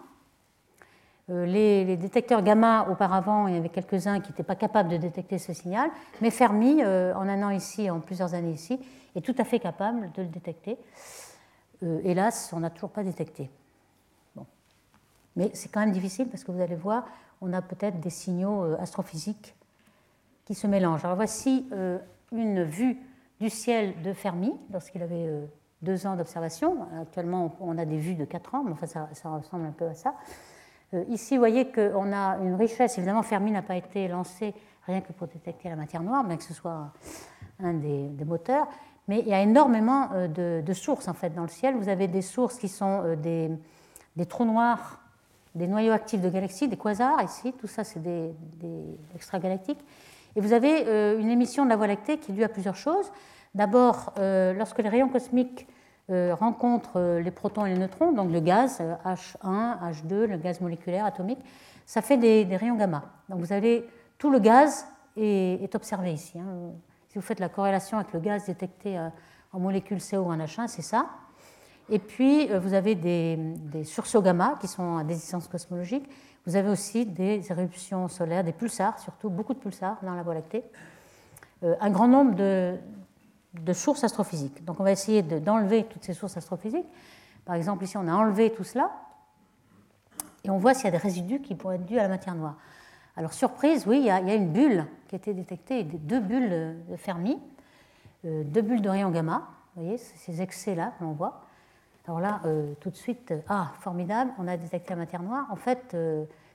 Euh, les, détecteurs gamma, auparavant, il y avait quelques-uns qui n'étaient pas capables de détecter ce signal, mais Fermi, euh, en un an ici, en plusieurs années ici, est tout à fait capable de le détecter. Euh, hélas, on n'a toujours pas détecté. Mais c'est quand même difficile parce que vous allez voir, on a peut-être des signaux astrophysiques qui se mélangent. Alors voici une vue du ciel de Fermi lorsqu'il avait deux ans d'observation. Actuellement, on a des vues de quatre ans, mais enfin, ça, ressemble un peu à ça. Ici, vous voyez qu'on a une richesse. Évidemment, Fermi n'a pas été lancé rien que pour détecter la matière noire, bien que ce soit un des, moteurs. Mais il y a énormément de, sources en fait dans le ciel. Vous avez des sources qui sont des, des trous noirs des noyaux actifs de galaxies, des quasars ici, tout ça c'est des, extragalactiques. Et vous avez une émission de la Voie lactée qui est due à plusieurs choses. D'abord, lorsque les rayons cosmiques rencontrent les protons et les neutrons, donc le gaz H1, H2, le gaz moléculaire atomique, ça fait des, rayons gamma. Donc vous avez tout le gaz est, observé ici. Hein. Si vous faites la corrélation avec le gaz détecté en molécule CO ou en H1, c'est ça. Et puis, euh, vous avez des, sursauts gamma qui sont à des distances cosmologiques. Vous avez aussi des éruptions solaires, des pulsars, surtout beaucoup de pulsars dans la Voie lactée. Euh, un grand nombre de, sources astrophysiques. Donc, on va essayer d'enlever toutes ces sources astrophysiques. Par exemple, ici, on a enlevé tout cela. Et on voit s'il y a des résidus qui pourraient être dus à la matière noire. Alors, surprise, oui, il y a, une bulle qui a été détectée, deux bulles de Fermi, euh, deux bulles de rayons gamma. Vous voyez, ces excès-là qu'on voit. Alors là, euh, tout de suite, euh, ah, formidable, on a détecté la matière noire. En fait,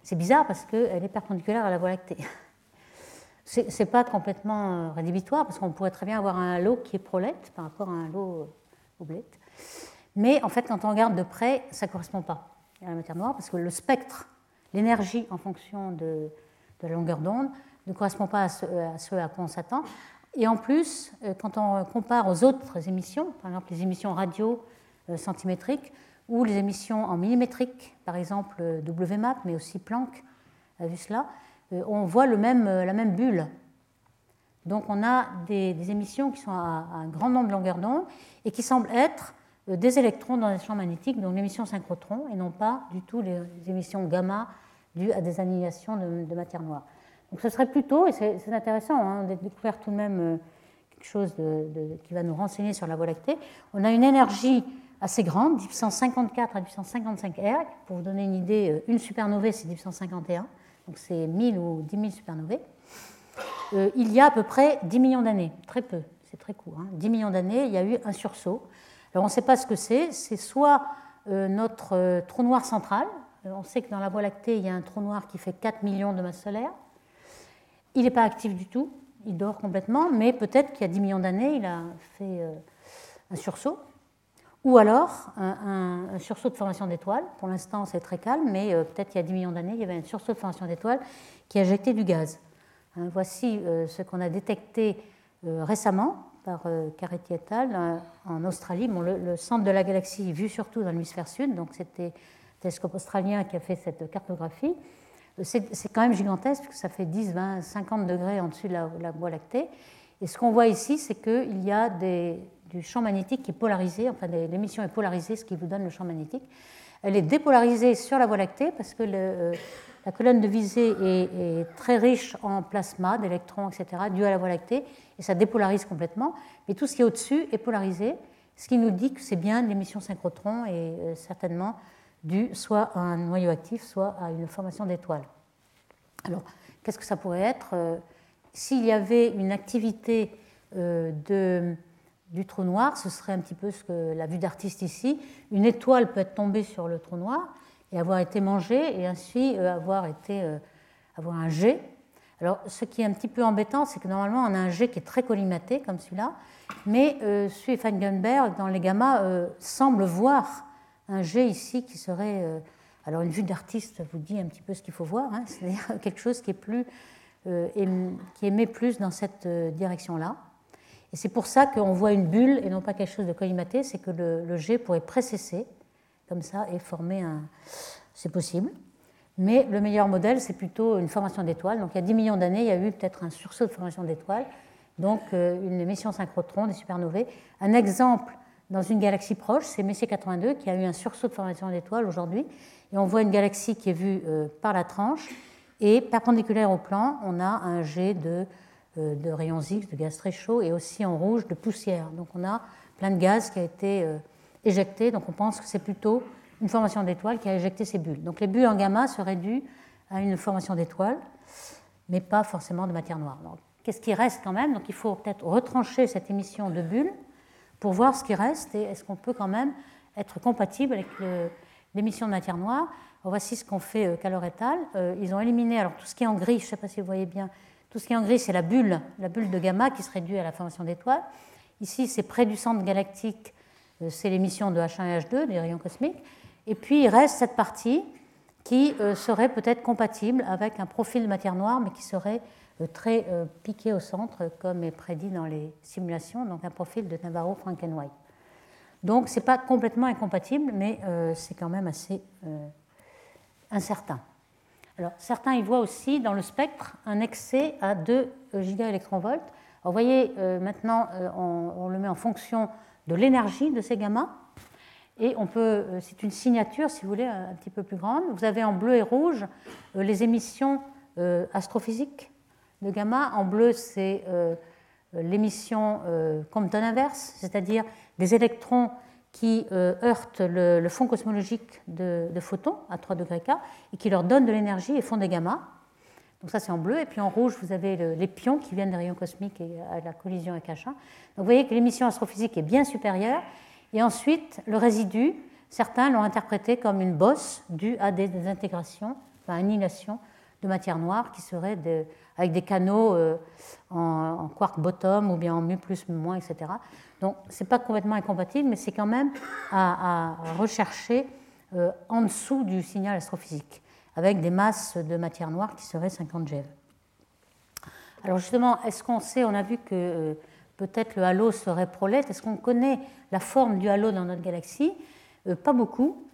c'est bizarre parce qu'elle est perpendiculaire à la Voie lactée. Ce n'est pas complètement rédhibitoire parce qu'on pourrait très bien avoir un halo qui est prolette par rapport à un halo oblette. Mais en fait, quand on regarde de près, ça ne correspond pas à la matière noire parce que le spectre, l'énergie en fonction de, la longueur d'onde, ne correspond pas à ce, à ce quoi on s'attend. Et en plus, quand on compare aux autres émissions, par exemple les émissions radio euh, centimétriques, ou les émissions en millimétrique, par exemple euh, WMAP, mais aussi Planck a vu cela, euh, on voit même, la même bulle. Donc on a des, émissions qui sont à, un grand nombre de longueurs d'onde et qui semblent être des électrons dans les champs magnétiques, donc l'émission synchrotron, et non pas du tout les émissions gamma dues à des annihilations de, matière noire. Donc ce serait plutôt, et c'est intéressant hein, d'être découvert tout de même quelque chose qui va nous renseigner sur la Voie lactée, on a une énergie assez grande, 1054 à 1055 R. Pour vous donner une idée, euh, une supernovae, c'est 1051, donc c'est 1000 ou 10 000 supernovae. Euh, il y a à peu près 10 millions d'années, très peu, c'est très court, 10 hein. millions d'années, il y a eu un sursaut. Alors on ne sait pas ce que c'est, c'est soit euh, notre trou noir central, on sait que dans la Voie lactée, il y a un trou noir qui fait 4 millions de masses solaires. Il n'est pas actif du tout, il dort complètement, mais peut-être qu'il y a 10 millions d'années, il a fait un sursaut. Ou alors un, sursaut de formation d'étoiles. Pour l'instant, c'est très calme, mais euh, peut-être il y a 10 millions d'années, il y avait un sursaut de formation d'étoiles qui a injecté du gaz. Hein, voici euh, ce qu'on a détecté euh, récemment par Caretti et al. en Australie. Bon, le, centre de la galaxie vu surtout dans l'hémisphère sud, donc c'était le télescope australien qui a fait cette cartographie. C'est quand même gigantesque, parce que ça fait 10, 20, 50 degrés en dessus de la Voie lactée. Et ce qu'on voit ici, c'est qu'il y a des, du champ magnétique qui est polarisé, enfin l'émission est polarisée, ce qui vous donne le champ magnétique. Elle est dépolarisée sur la Voie lactée parce que euh, la colonne de visée est, très riche en plasma, d'électrons, etc., dû à la Voie lactée, et ça dépolarise complètement. Mais tout ce qui est au-dessus est polarisé, ce qui nous dit que c'est bien l'émission synchrotron et euh, certainement dû soit à un noyau actif, soit à une formation d'étoiles. Alors, qu'est-ce que ça pourrait être euh, S'il y avait une activité de du trou noir, ce serait un petit peu ce que la vue d'artiste ici. Une étoile peut être tombée sur le trou noir et avoir été mangée et ainsi euh, avoir, été, euh, avoir un jet. Alors, ce qui est un petit peu embêtant, c'est que normalement, on a un jet qui est très collimaté, comme celui-là, mais euh, Feigenberg, dans les gamma, euh, semblent voir un jet ici qui serait. alors, une vue d'artiste vous dit un petit peu ce qu'il faut voir, hein, c'est-à-dire quelque chose qui, est plus, qui émet plus dans cette direction-là. Et c'est pour ça qu'on voit une bulle et non pas quelque chose de collimaté, c'est que le, jet pourrait précesser comme ça et former un. C'est possible. Mais le meilleur modèle, c'est plutôt une formation d'étoiles. Donc il y a 10 millions d'années, il y a eu peut-être un sursaut de formation d'étoiles, donc euh, une émission synchrotron, des supernovae. Un exemple dans une galaxie proche, c'est Messier 82 qui a eu un sursaut de formation d'étoiles aujourd'hui. Et on voit une galaxie qui est vue euh, par la tranche. Et perpendiculaire au plan, on a un jet de de rayons X, de gaz très chaud, et aussi en rouge de poussière. Donc on a plein de gaz qui a été euh, éjecté, donc on pense que c'est plutôt une formation d'étoile qui a éjecté ces bulles. Donc les bulles en gamma seraient dues à une formation d'étoile, mais pas forcément de matière noire. Qu'est-ce qui reste quand même? Donc il faut peut-être retrancher cette émission de bulles pour voir ce qui reste et est-ce qu'on peut quand même être compatible avec l'émission de matière noire? voici ce qu'ont fait Calor et al. Ils ont éliminé alors tout ce qui est en gris, je ne sais pas si vous voyez bien, tout ce qui est en gris, c'est la bulle, la bulle de gamma qui serait due à la formation d'étoiles. Ici, c'est près du centre galactique, euh, c'est l'émission de H1 et H2, des rayons cosmiques. Et puis, il reste cette partie qui euh, serait peut-être compatible avec un profil de matière noire, mais qui serait très piqué au centre, comme est prédit dans les simulations, donc un profil de Navarro-Frankenwhite. Donc ce n'est pas complètement incompatible, mais c'est quand même assez incertain. Alors, certains y voient aussi dans le spectre un excès à 2 gigaélectronvolts. Vous voyez, maintenant, on, on, le met en fonction de l'énergie de ces gammas. Et on peut, euh, c'est une signature, si vous voulez, un petit peu plus grande. Vous avez en bleu et rouge euh, les émissions euh, astrophysiques de gamma. En bleu, c'est l'émission Compton inverse, c'est-à-dire des électrons qui heurtent le, fond cosmologique de, photons à 3 degrés K et qui leur donnent de l'énergie et font des gamma. Donc ça c'est en bleu, et puis en rouge vous avez les pions qui viennent des rayons cosmiques et à la collision avec H1. Donc vous voyez que l'émission astrophysique est bien supérieure, et ensuite, le résidu, certains l'ont interprété comme une bosse due à des désintégrations, enfin annihilation de matière noire qui serait avec des canaux euh, en, quark bottom ou bien en mu plus, mu moins, etc. Donc, ce n'est pas complètement incompatible, mais c'est quand même à, rechercher euh, en dessous du signal astrophysique, avec des masses de matière noire qui seraient 50 GeV. Alors justement, est-ce qu'on sait, on a vu que euh, peut-être le halo serait prolète. Est-ce qu'on connaît la forme du halo dans notre galaxie? Euh, Pas beaucoup.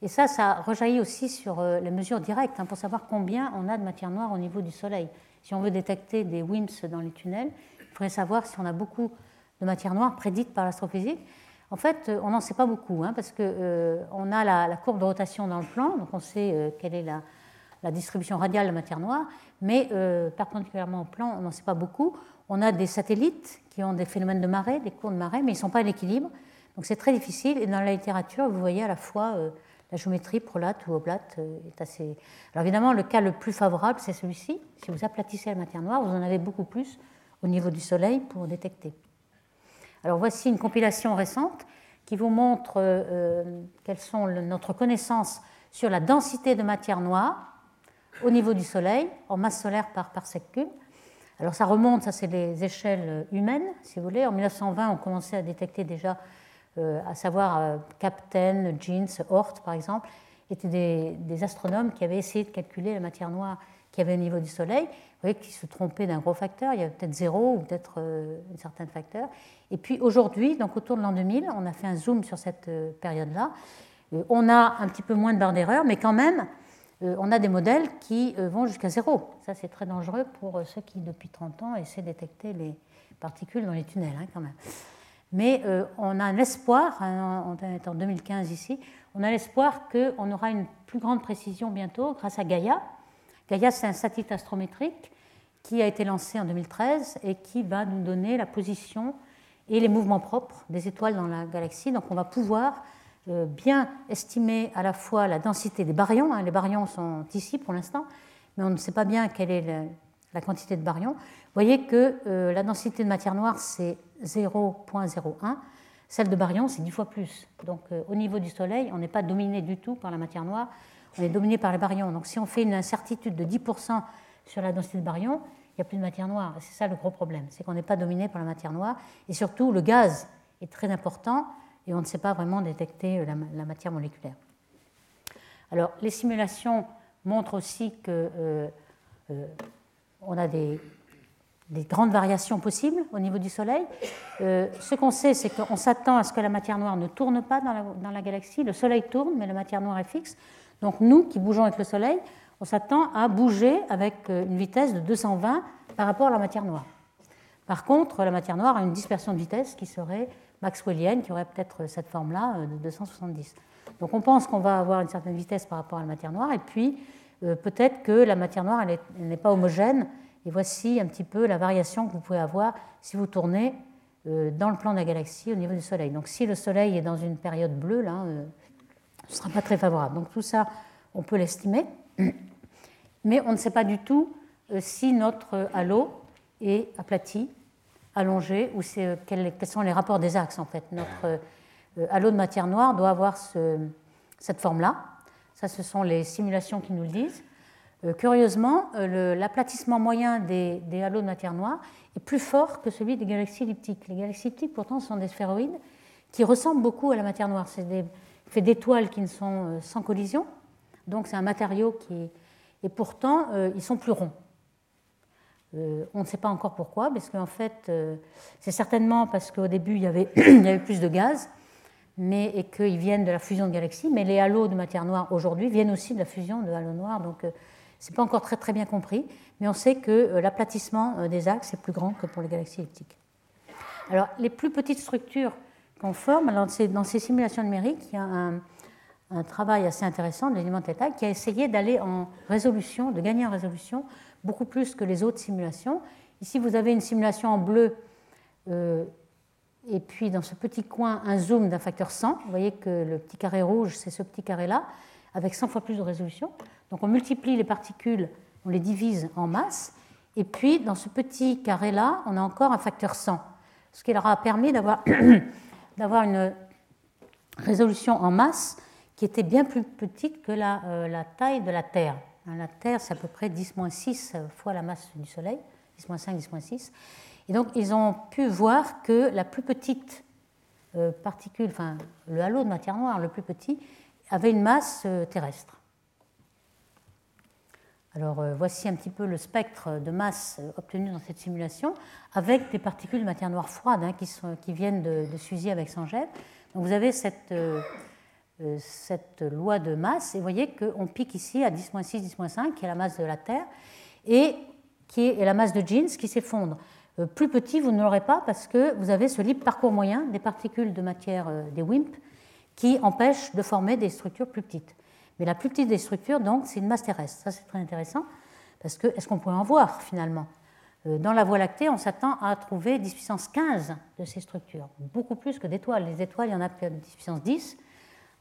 Et ça, ça rejaillit aussi sur les mesures directes, hein, pour savoir combien on a de matière noire au niveau du Soleil. Si on veut détecter des WIMPs dans les tunnels, il faudrait savoir si on a beaucoup de matière noire prédite par l'astrophysique. En fait, euh, on n'en sait pas beaucoup, hein, parce qu'on a la, courbe de rotation dans le plan, donc on sait quelle est la, distribution radiale de matière noire, mais perpendiculairement au plan, on n'en sait pas beaucoup. On a des satellites qui ont des phénomènes de marée, des cours de marée, mais ils ne sont pas à l'équilibre. Donc c'est très difficile. Et dans la littérature, vous voyez à la fois euh, la géométrie prolate ou oblate euh, est assez. Alors évidemment, le cas le plus favorable, c'est celui-ci. Si vous aplatissez la matière noire, vous en avez beaucoup plus au niveau du Soleil pour détecter. Alors voici une compilation récente qui vous montre euh, quelles sont notre connaissance sur la densité de matière noire au niveau du Soleil en masse solaire par parsec cube. Alors ça remonte, ça c'est les échelles humaines, si vous voulez. En 1920, on commençait à détecter déjà, euh, à savoir euh, Captain, Jeans, Hort par exemple, étaient des, astronomes qui avaient essayé de calculer la matière noire qu'il y avait au niveau du Soleil. Vous voyez qu'ils se trompaient d'un gros facteur, il y avait peut-être zéro ou peut-être euh, un certain facteur. Et puis aujourd'hui, donc autour de l'an 2000, on a fait un zoom sur cette période-là. on a un petit peu moins de barres d'erreur, mais quand même, euh, on a des modèles qui euh, vont jusqu'à zéro. Ça, c'est très dangereux pour euh, ceux qui, depuis 30 ans, essaient de détecter les particules dans les tunnels, hein, quand même. Mais on a un espoir, hein, on est en 2015 ici, on a l'espoir qu'on aura une plus grande précision bientôt grâce à Gaia. Gaia, c'est un satellite astrométrique qui a été lancé en 2013 et qui va nous donner la position et les mouvements propres des étoiles dans la galaxie. Donc on va pouvoir euh, bien estimer à la fois la densité des baryons. Hein. les baryons sont ici pour l'instant, mais on ne sait pas bien quelle est la, quantité de baryons. Vous voyez que euh, la densité de matière noire, c'est 0,01. Celle de baryons, c'est 10 fois plus. Donc euh, au niveau du Soleil, on n'est pas dominé du tout par la matière noire, on est dominé par les baryons. Donc si on fait une incertitude de 10% sur la densité de baryons, il n'y a plus de matière noire. C'est ça le gros problème, c'est qu'on n'est pas dominé par la matière noire. Et surtout, le gaz est très important et on ne sait pas vraiment détecter euh, la, matière moléculaire. Alors, les simulations montrent aussi qu'on euh, euh, a des, grandes variations possibles au niveau du Soleil. ce qu'on sait, c'est qu'on s'attend à ce que la matière noire ne tourne pas dans la, dans la, galaxie. Le Soleil tourne, mais la matière noire est fixe. Donc nous, qui bougeons avec le Soleil, on s'attend à bouger avec une vitesse de 220 par rapport à la matière noire. Par contre, la matière noire a une dispersion de vitesse qui serait maxwellienne qui aurait peut-être cette forme-là euh, de 270. Donc on pense qu'on va avoir une certaine vitesse par rapport à la matière noire, et puis euh, peut-être que la matière noire n'est pas homogène, et voici un petit peu la variation que vous pouvez avoir si vous tournez euh, dans le plan de la galaxie au niveau du Soleil. Donc si le Soleil est dans une période bleue, là, ne sera pas très favorable. Donc tout ça, on peut l'estimer, mais on ne sait pas du tout si notre halo est aplati allongé, ou euh, quels, sont les rapports des axes en fait. Notre euh, halo de matière noire doit avoir cette forme-là. Ça, ce sont les simulations qui nous le disent. Euh, curieusement, l'aplatissement moyen des, des, halos de matière noire est plus fort que celui des galaxies elliptiques. Les galaxies elliptiques, pourtant, sont des sphéroïdes qui ressemblent beaucoup à la matière noire. C'est des, fait d'étoiles qui ne sont sans collision, donc c'est un matériau qui. Et pourtant, ils sont plus ronds. on ne sait pas encore pourquoi, parce qu'en fait, c'est certainement parce qu'au début, il y, avait, il y avait plus de gaz, mais, et qu'ils viennent de la fusion de galaxies, mais les halos de matière noire aujourd'hui viennent aussi de la fusion de halos noirs, donc ce n'est pas encore très, très bien compris, mais on sait que l'aplatissement des axes est plus grand que pour les galaxies elliptiques. Alors, les plus petites structures qu'on forme, dans ces simulations numériques, il y a un, un travail assez intéressant de l'élément θ qui a essayé d'aller en résolution, de gagner en résolution beaucoup plus que les autres simulations. Ici, vous avez une simulation en bleu euh, et puis dans ce petit coin, un zoom d'un facteur 100. Vous voyez que le petit carré rouge, c'est ce petit carré-là, avec 100 fois plus de résolution. Donc on multiplie les particules, on les divise en masse. Et puis dans ce petit carré-là, on a encore un facteur 100, ce qui leur a permis d'avoir une résolution en masse qui était bien plus petite que la, euh, taille de la Terre. Hein, la Terre, c'est à peu près 10-6 fois la masse du Soleil, 10-5, 10-6. Et donc, ils ont pu voir que la plus petite euh, particule, enfin, le halo de matière noire, le plus petit, avait une masse euh, terrestre. Alors, voici un petit peu le spectre de masse obtenu dans cette simulation, avec des particules de matière noire froide hein, qui, viennent de, de avec Sangev. Donc, vous avez cette euh, cette loi de masse. Et vous voyez qu'on pique ici à 10-6, 10-5, qui est la masse de la Terre, et qui est la masse de Jeans qui s'effondre. Euh, plus petit, vous ne l'aurez pas parce que vous avez ce libre parcours moyen des particules de matière euh, des WIMP qui empêche de former des structures plus petites. Mais la plus petite des structures, donc, c'est une masse terrestre. Ça, c'est très intéressant parce que est-ce qu'on pourrait en voir finalement? Dans la Voie lactée, on s'attend à trouver 10 puissance 15 de ces structures, beaucoup plus que d'étoiles. Les étoiles, il y en a que 10 puissance 10.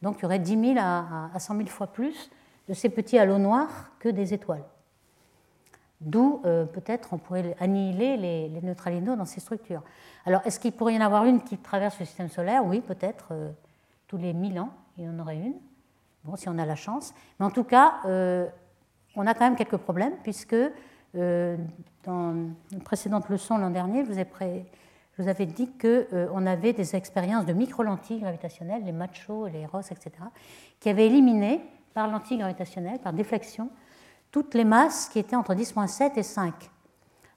Donc il y aurait 10 000 à, 100 000 fois plus de ces petits halos noirs que des étoiles. D'où euh, peut-être on pourrait annihiler les, neutralinos dans ces structures. Alors est-ce qu'il pourrait y en avoir une qui traverse le système solaire? Oui, peut-être. Euh, tous les 1000 ans, il y en aurait une. Bon, si on a la chance. Mais en tout cas, euh, on a quand même quelques problèmes, puisque dans une précédente leçon l'an dernier, je vous ai vous avais dit qu'on euh, avait des expériences de micro-lentilles gravitationnelles, les machos, les Ross, etc., qui avaient éliminé par lentille gravitationnelle, par déflexion, toutes les masses qui étaient entre 10-7 et 5.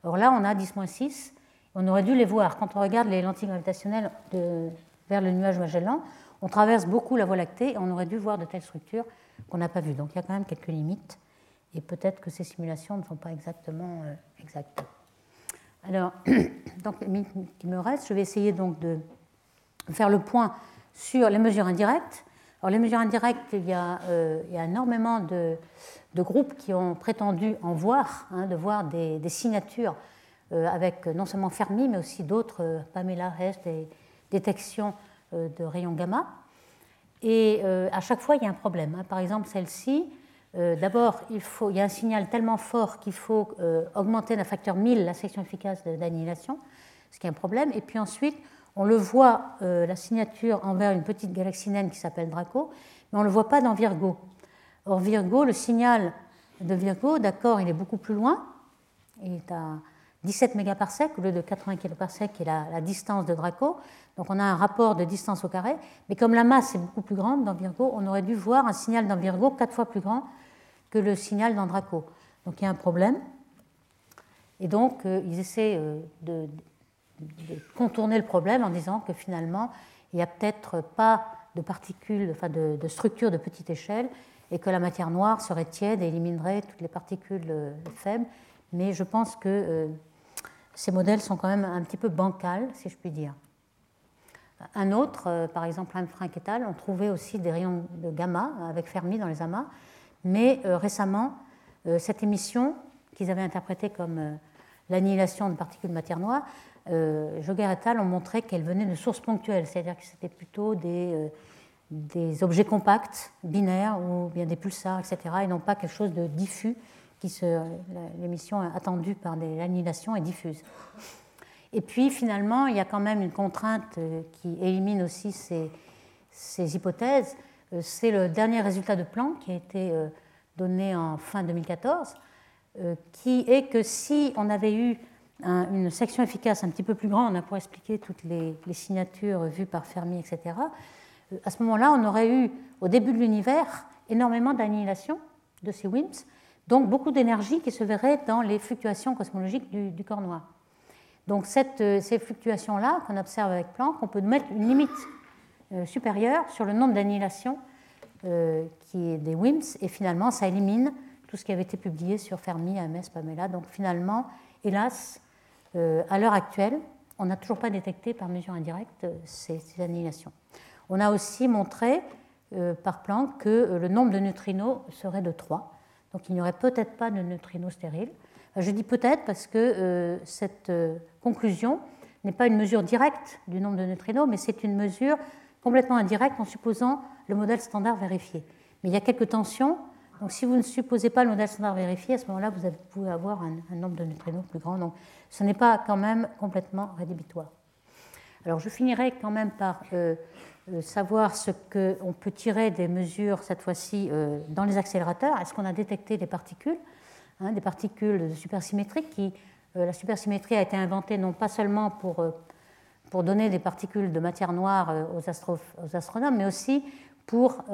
Or là, on a 10-6, on aurait dû les voir. Quand on regarde les lentilles gravitationnelles vers le nuage Magellan, on traverse beaucoup la Voie lactée et on aurait dû voir de telles structures qu'on n'a pas vues. Donc il y a quand même quelques limites et peut-être que ces simulations ne sont pas exactement euh, exactes. Alors, donc, qui me reste, je vais essayer donc de faire le point sur les mesures indirectes. Alors, les mesures indirectes, il y a, euh, énormément de, groupes qui ont prétendu en voir, hein, de voir des, signatures euh, avec non seulement Fermi, mais aussi d'autres, Pamela Hess, des détections de rayons gamma. Et à chaque fois, il y a un problème. Hein. Par exemple, celle-ci, euh, d'abord, il, il, y a un signal tellement fort qu'il faut euh, augmenter d'un facteur 1000 la section efficace d'annihilation, ce qui est un problème. Et puis ensuite, on le voit, euh, la signature envers une petite galaxie naine qui s'appelle Draco, mais on ne le voit pas dans Virgo. Or, Virgo, le signal de Virgo, d'accord, il est beaucoup plus loin, il est à 17 mégaparsecs au lieu de 80 kiloparsecs qui est la, distance de Draco. Donc on a un rapport de distance au carré, mais comme la masse est beaucoup plus grande dans Virgo, on aurait dû voir un signal dans Virgo quatre fois plus grand que le signal dans Draco. Donc il y a un problème. Et donc euh, ils essaient euh, de, contourner le problème en disant que finalement il n'y a peut-être pas de particules, enfin de, de structures de petite échelle, et que la matière noire serait tiède et éliminerait toutes les particules euh, faibles. Mais je pense que ces modèles sont quand même un petit peu bancals, si je puis dire. Un autre, euh, par exemple, Frank et al., ont trouvé aussi des rayons de gamma avec Fermi dans les amas, mais euh, récemment, euh, cette émission qu'ils avaient interprétée comme l'annihilation de particules de matière noire, Joger et al. ont montré qu'elle venait de sources ponctuelles, c'est-à-dire que c'était plutôt des, des objets compacts, binaires, ou bien des pulsars, etc., et non pas quelque chose de diffus l'émission attendue par l'annihilation est diffuse. Et puis finalement, il y a quand même une contrainte euh, qui élimine aussi ces, hypothèses. Euh, c'est le dernier résultat de Planck qui a été euh, donné en fin 2014, qui est que si on avait eu une section efficace un petit peu plus grande pour expliquer toutes les, les signatures vues par Fermi, etc., à ce moment-là, on aurait eu au début de l'univers énormément d'annihilation de ces WIMPs, Donc beaucoup d'énergie qui se verrait dans les fluctuations cosmologiques du, corps noir. Donc cette, ces fluctuations-là qu'on observe avec Planck, on peut mettre une limite supérieure sur le nombre d'annihilations qui est des WIMPs, et finalement ça élimine tout ce qui avait été publié sur Fermi, AMS, Pamela. Donc finalement, hélas, à l'heure actuelle, on n'a toujours pas détecté par mesure indirecte ces, annihilations. On a aussi montré euh, par Planck que euh, le nombre de neutrinos serait de 3. Donc il n'y aurait peut-être pas de neutrinos stériles. Je dis peut-être parce que euh, cette conclusion n'est pas une mesure directe du nombre de neutrinos, mais c'est une mesure complètement indirecte en supposant le modèle standard vérifié. Mais il y a quelques tensions donc si vous ne supposez pas le modèle standard vérifié, à ce moment-là, vous pouvez avoir un, nombre de neutrinos plus grand. Donc ce n'est pas quand même complètement rédhibitoire. Alors je finirai quand même par euh, euh, savoir ce qu'on peut tirer des mesures, cette fois-ci, euh, dans les accélérateurs. Est-ce qu'on a détecté des particules, hein, des particules supersymétriques qui, La supersymétrie a été inventée non pas seulement pour, pour donner des particules de matière noire aux, aux astronomes, mais aussi pour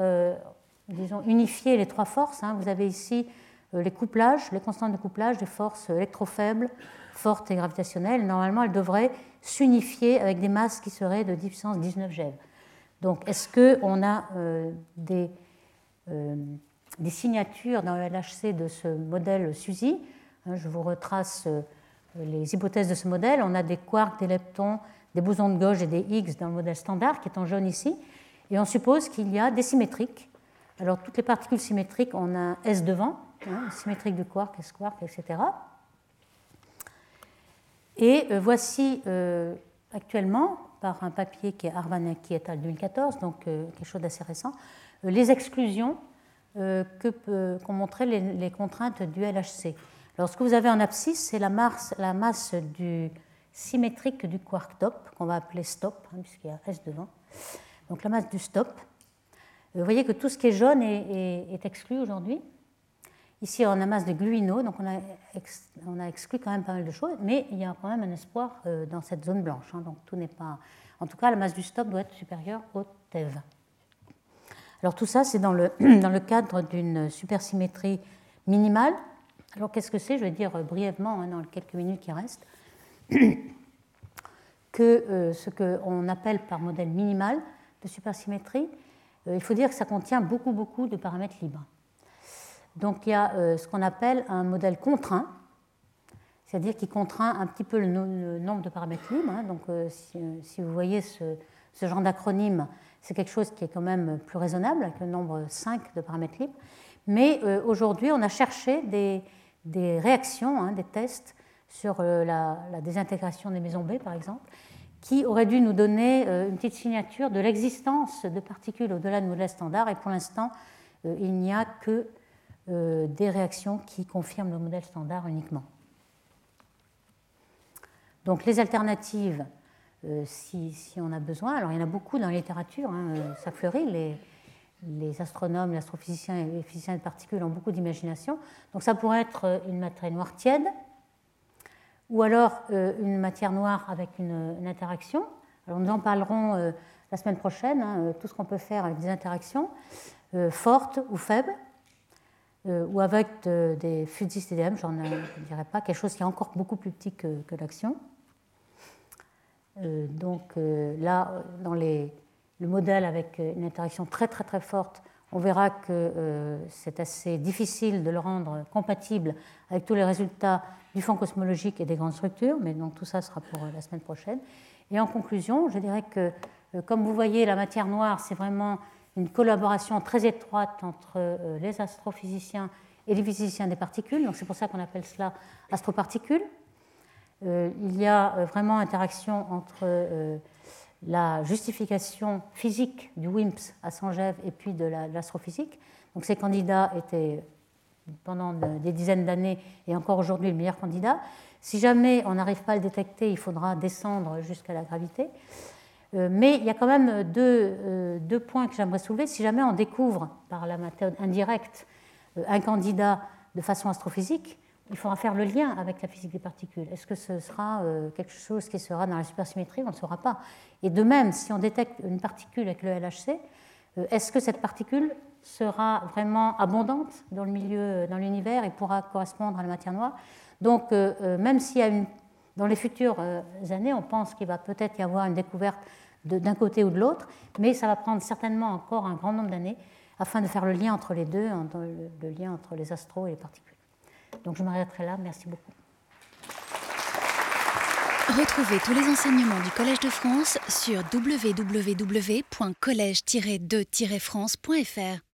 disons, unifier les trois forces. Hein. Vous avez ici euh, les couplages, les constantes de couplage des forces électrofaibles, fortes et gravitationnelles. Normalement, elles devraient s'unifier avec des masses qui seraient de 10 puissance 19 GeV. Donc, est-ce qu'on a euh, des, euh, des, signatures dans le LHC de ce modèle SUSY hein, Je vous retrace les hypothèses de ce modèle. On a des quarks, des leptons, des bosons de gauche et des Higgs dans le modèle standard, qui est en jaune ici. Et on suppose qu'il y a des symétriques alors, toutes les particules symétriques, on a un S devant, hein, symétrique du quark, S-quark, etc. Et euh, voici euh, actuellement, par un papier qui est Arvanaki et al. 2014, donc euh, quelque chose d'assez récent, les exclusions qu'ont montré les, contraintes du LHC. Alors, ce que vous avez en abscisse, c'est la masse, la masse du symétrique du quark top, qu'on va appeler stop, hein, puisqu'il y a S devant. Donc, la masse du stop. Vous voyez que tout ce qui est jaune est, exclu aujourd'hui. Ici, on a masse de gluino, donc on a, exclu quand même pas mal de choses, mais il y a quand même un espoir euh, dans cette zone blanche. Hein, donc tout n'est pas. En tout cas, la masse du stop doit être supérieure au TEV. Alors tout ça, c'est dans le, cadre d'une supersymétrie minimale. Alors qu'est-ce que c'est? Je vais dire brièvement hein, dans les quelques minutes qui restent que euh, ce qu'on appelle par modèle minimal de supersymétrie, euh, il faut dire que ça contient beaucoup, beaucoup de paramètres libres. Donc il y a euh, ce qu'on appelle un modèle contraint, c'est-à-dire qui contraint un petit peu le, nombre de paramètres libres. Hein. Donc euh, si, vous voyez ce, genre d'acronyme, c'est quelque chose qui est quand même plus raisonnable, avec le nombre 5 de paramètres libres. Mais aujourd'hui, on a cherché des, réactions, hein, des tests sur la, désintégration des maisons B, par exemple, qui aurait dû nous donner euh, une petite signature de l'existence de particules au-delà de modèle standard. Et pour l'instant, euh, il n'y a que euh, des réactions qui confirment le modèle standard uniquement. Donc les alternatives, si, on a besoin, alors il y en a beaucoup dans la littérature, hein, ça fleurit, les, astronomes, les astrophysiciens et les physiciens de particules ont beaucoup d'imagination. Donc ça pourrait être une matière noire tiède, ou alors euh, une matière noire avec une, interaction. Alors nous en parlerons euh, la semaine prochaine, hein, euh, tout ce qu'on peut faire avec des interactions fortes ou faibles, ou avec des fusils CDM, j'en dirais pas, quelque chose qui est encore beaucoup plus petit que, l'action. donc là, dans le modèle avec une interaction très très très forte, on verra que c'est assez difficile de le rendre compatible avec tous les résultats du fond cosmologique et des grandes structures, mais donc tout ça sera pour euh, la semaine prochaine. Et en conclusion, je dirais que, euh, comme vous voyez, la matière noire, c'est vraiment une collaboration très étroite entre euh, les astrophysiciens et les physiciens des particules, donc c'est pour ça qu'on appelle cela astroparticules. il y a vraiment interaction entre la justification physique du WIMPS à Saint-Gève et puis de l'astrophysique. Donc ces candidats étaient pendant des dizaines d'années et encore aujourd'hui le meilleur candidat. Si jamais on n'arrive pas à le détecter, il faudra descendre jusqu'à la gravité. Euh, mais il y a quand même euh, deux, points que j'aimerais soulever. Si jamais on découvre par la méthode indirecte euh, un candidat de façon astrophysique, il faudra faire le lien avec la physique des particules. Est-ce que ce sera quelque chose qui sera dans la supersymétrie? On ne saura pas. Et de même, si on détecte une particule avec le LHC, Est-ce que cette particule sera vraiment abondante dans le milieu, dans l'univers et pourra correspondre à la matière noire? Donc, même s'il y a une, dans les futures années, on pense qu'il va peut-être y avoir une découverte d'un côté ou de l'autre, mais ça va prendre certainement encore un grand nombre d'années afin de faire le lien entre les deux, le, lien entre les astros et les particules. Donc je m'arrêterai là. Merci beaucoup. Retrouvez tous les enseignements du Collège de France sur www.colège-2-france.fr.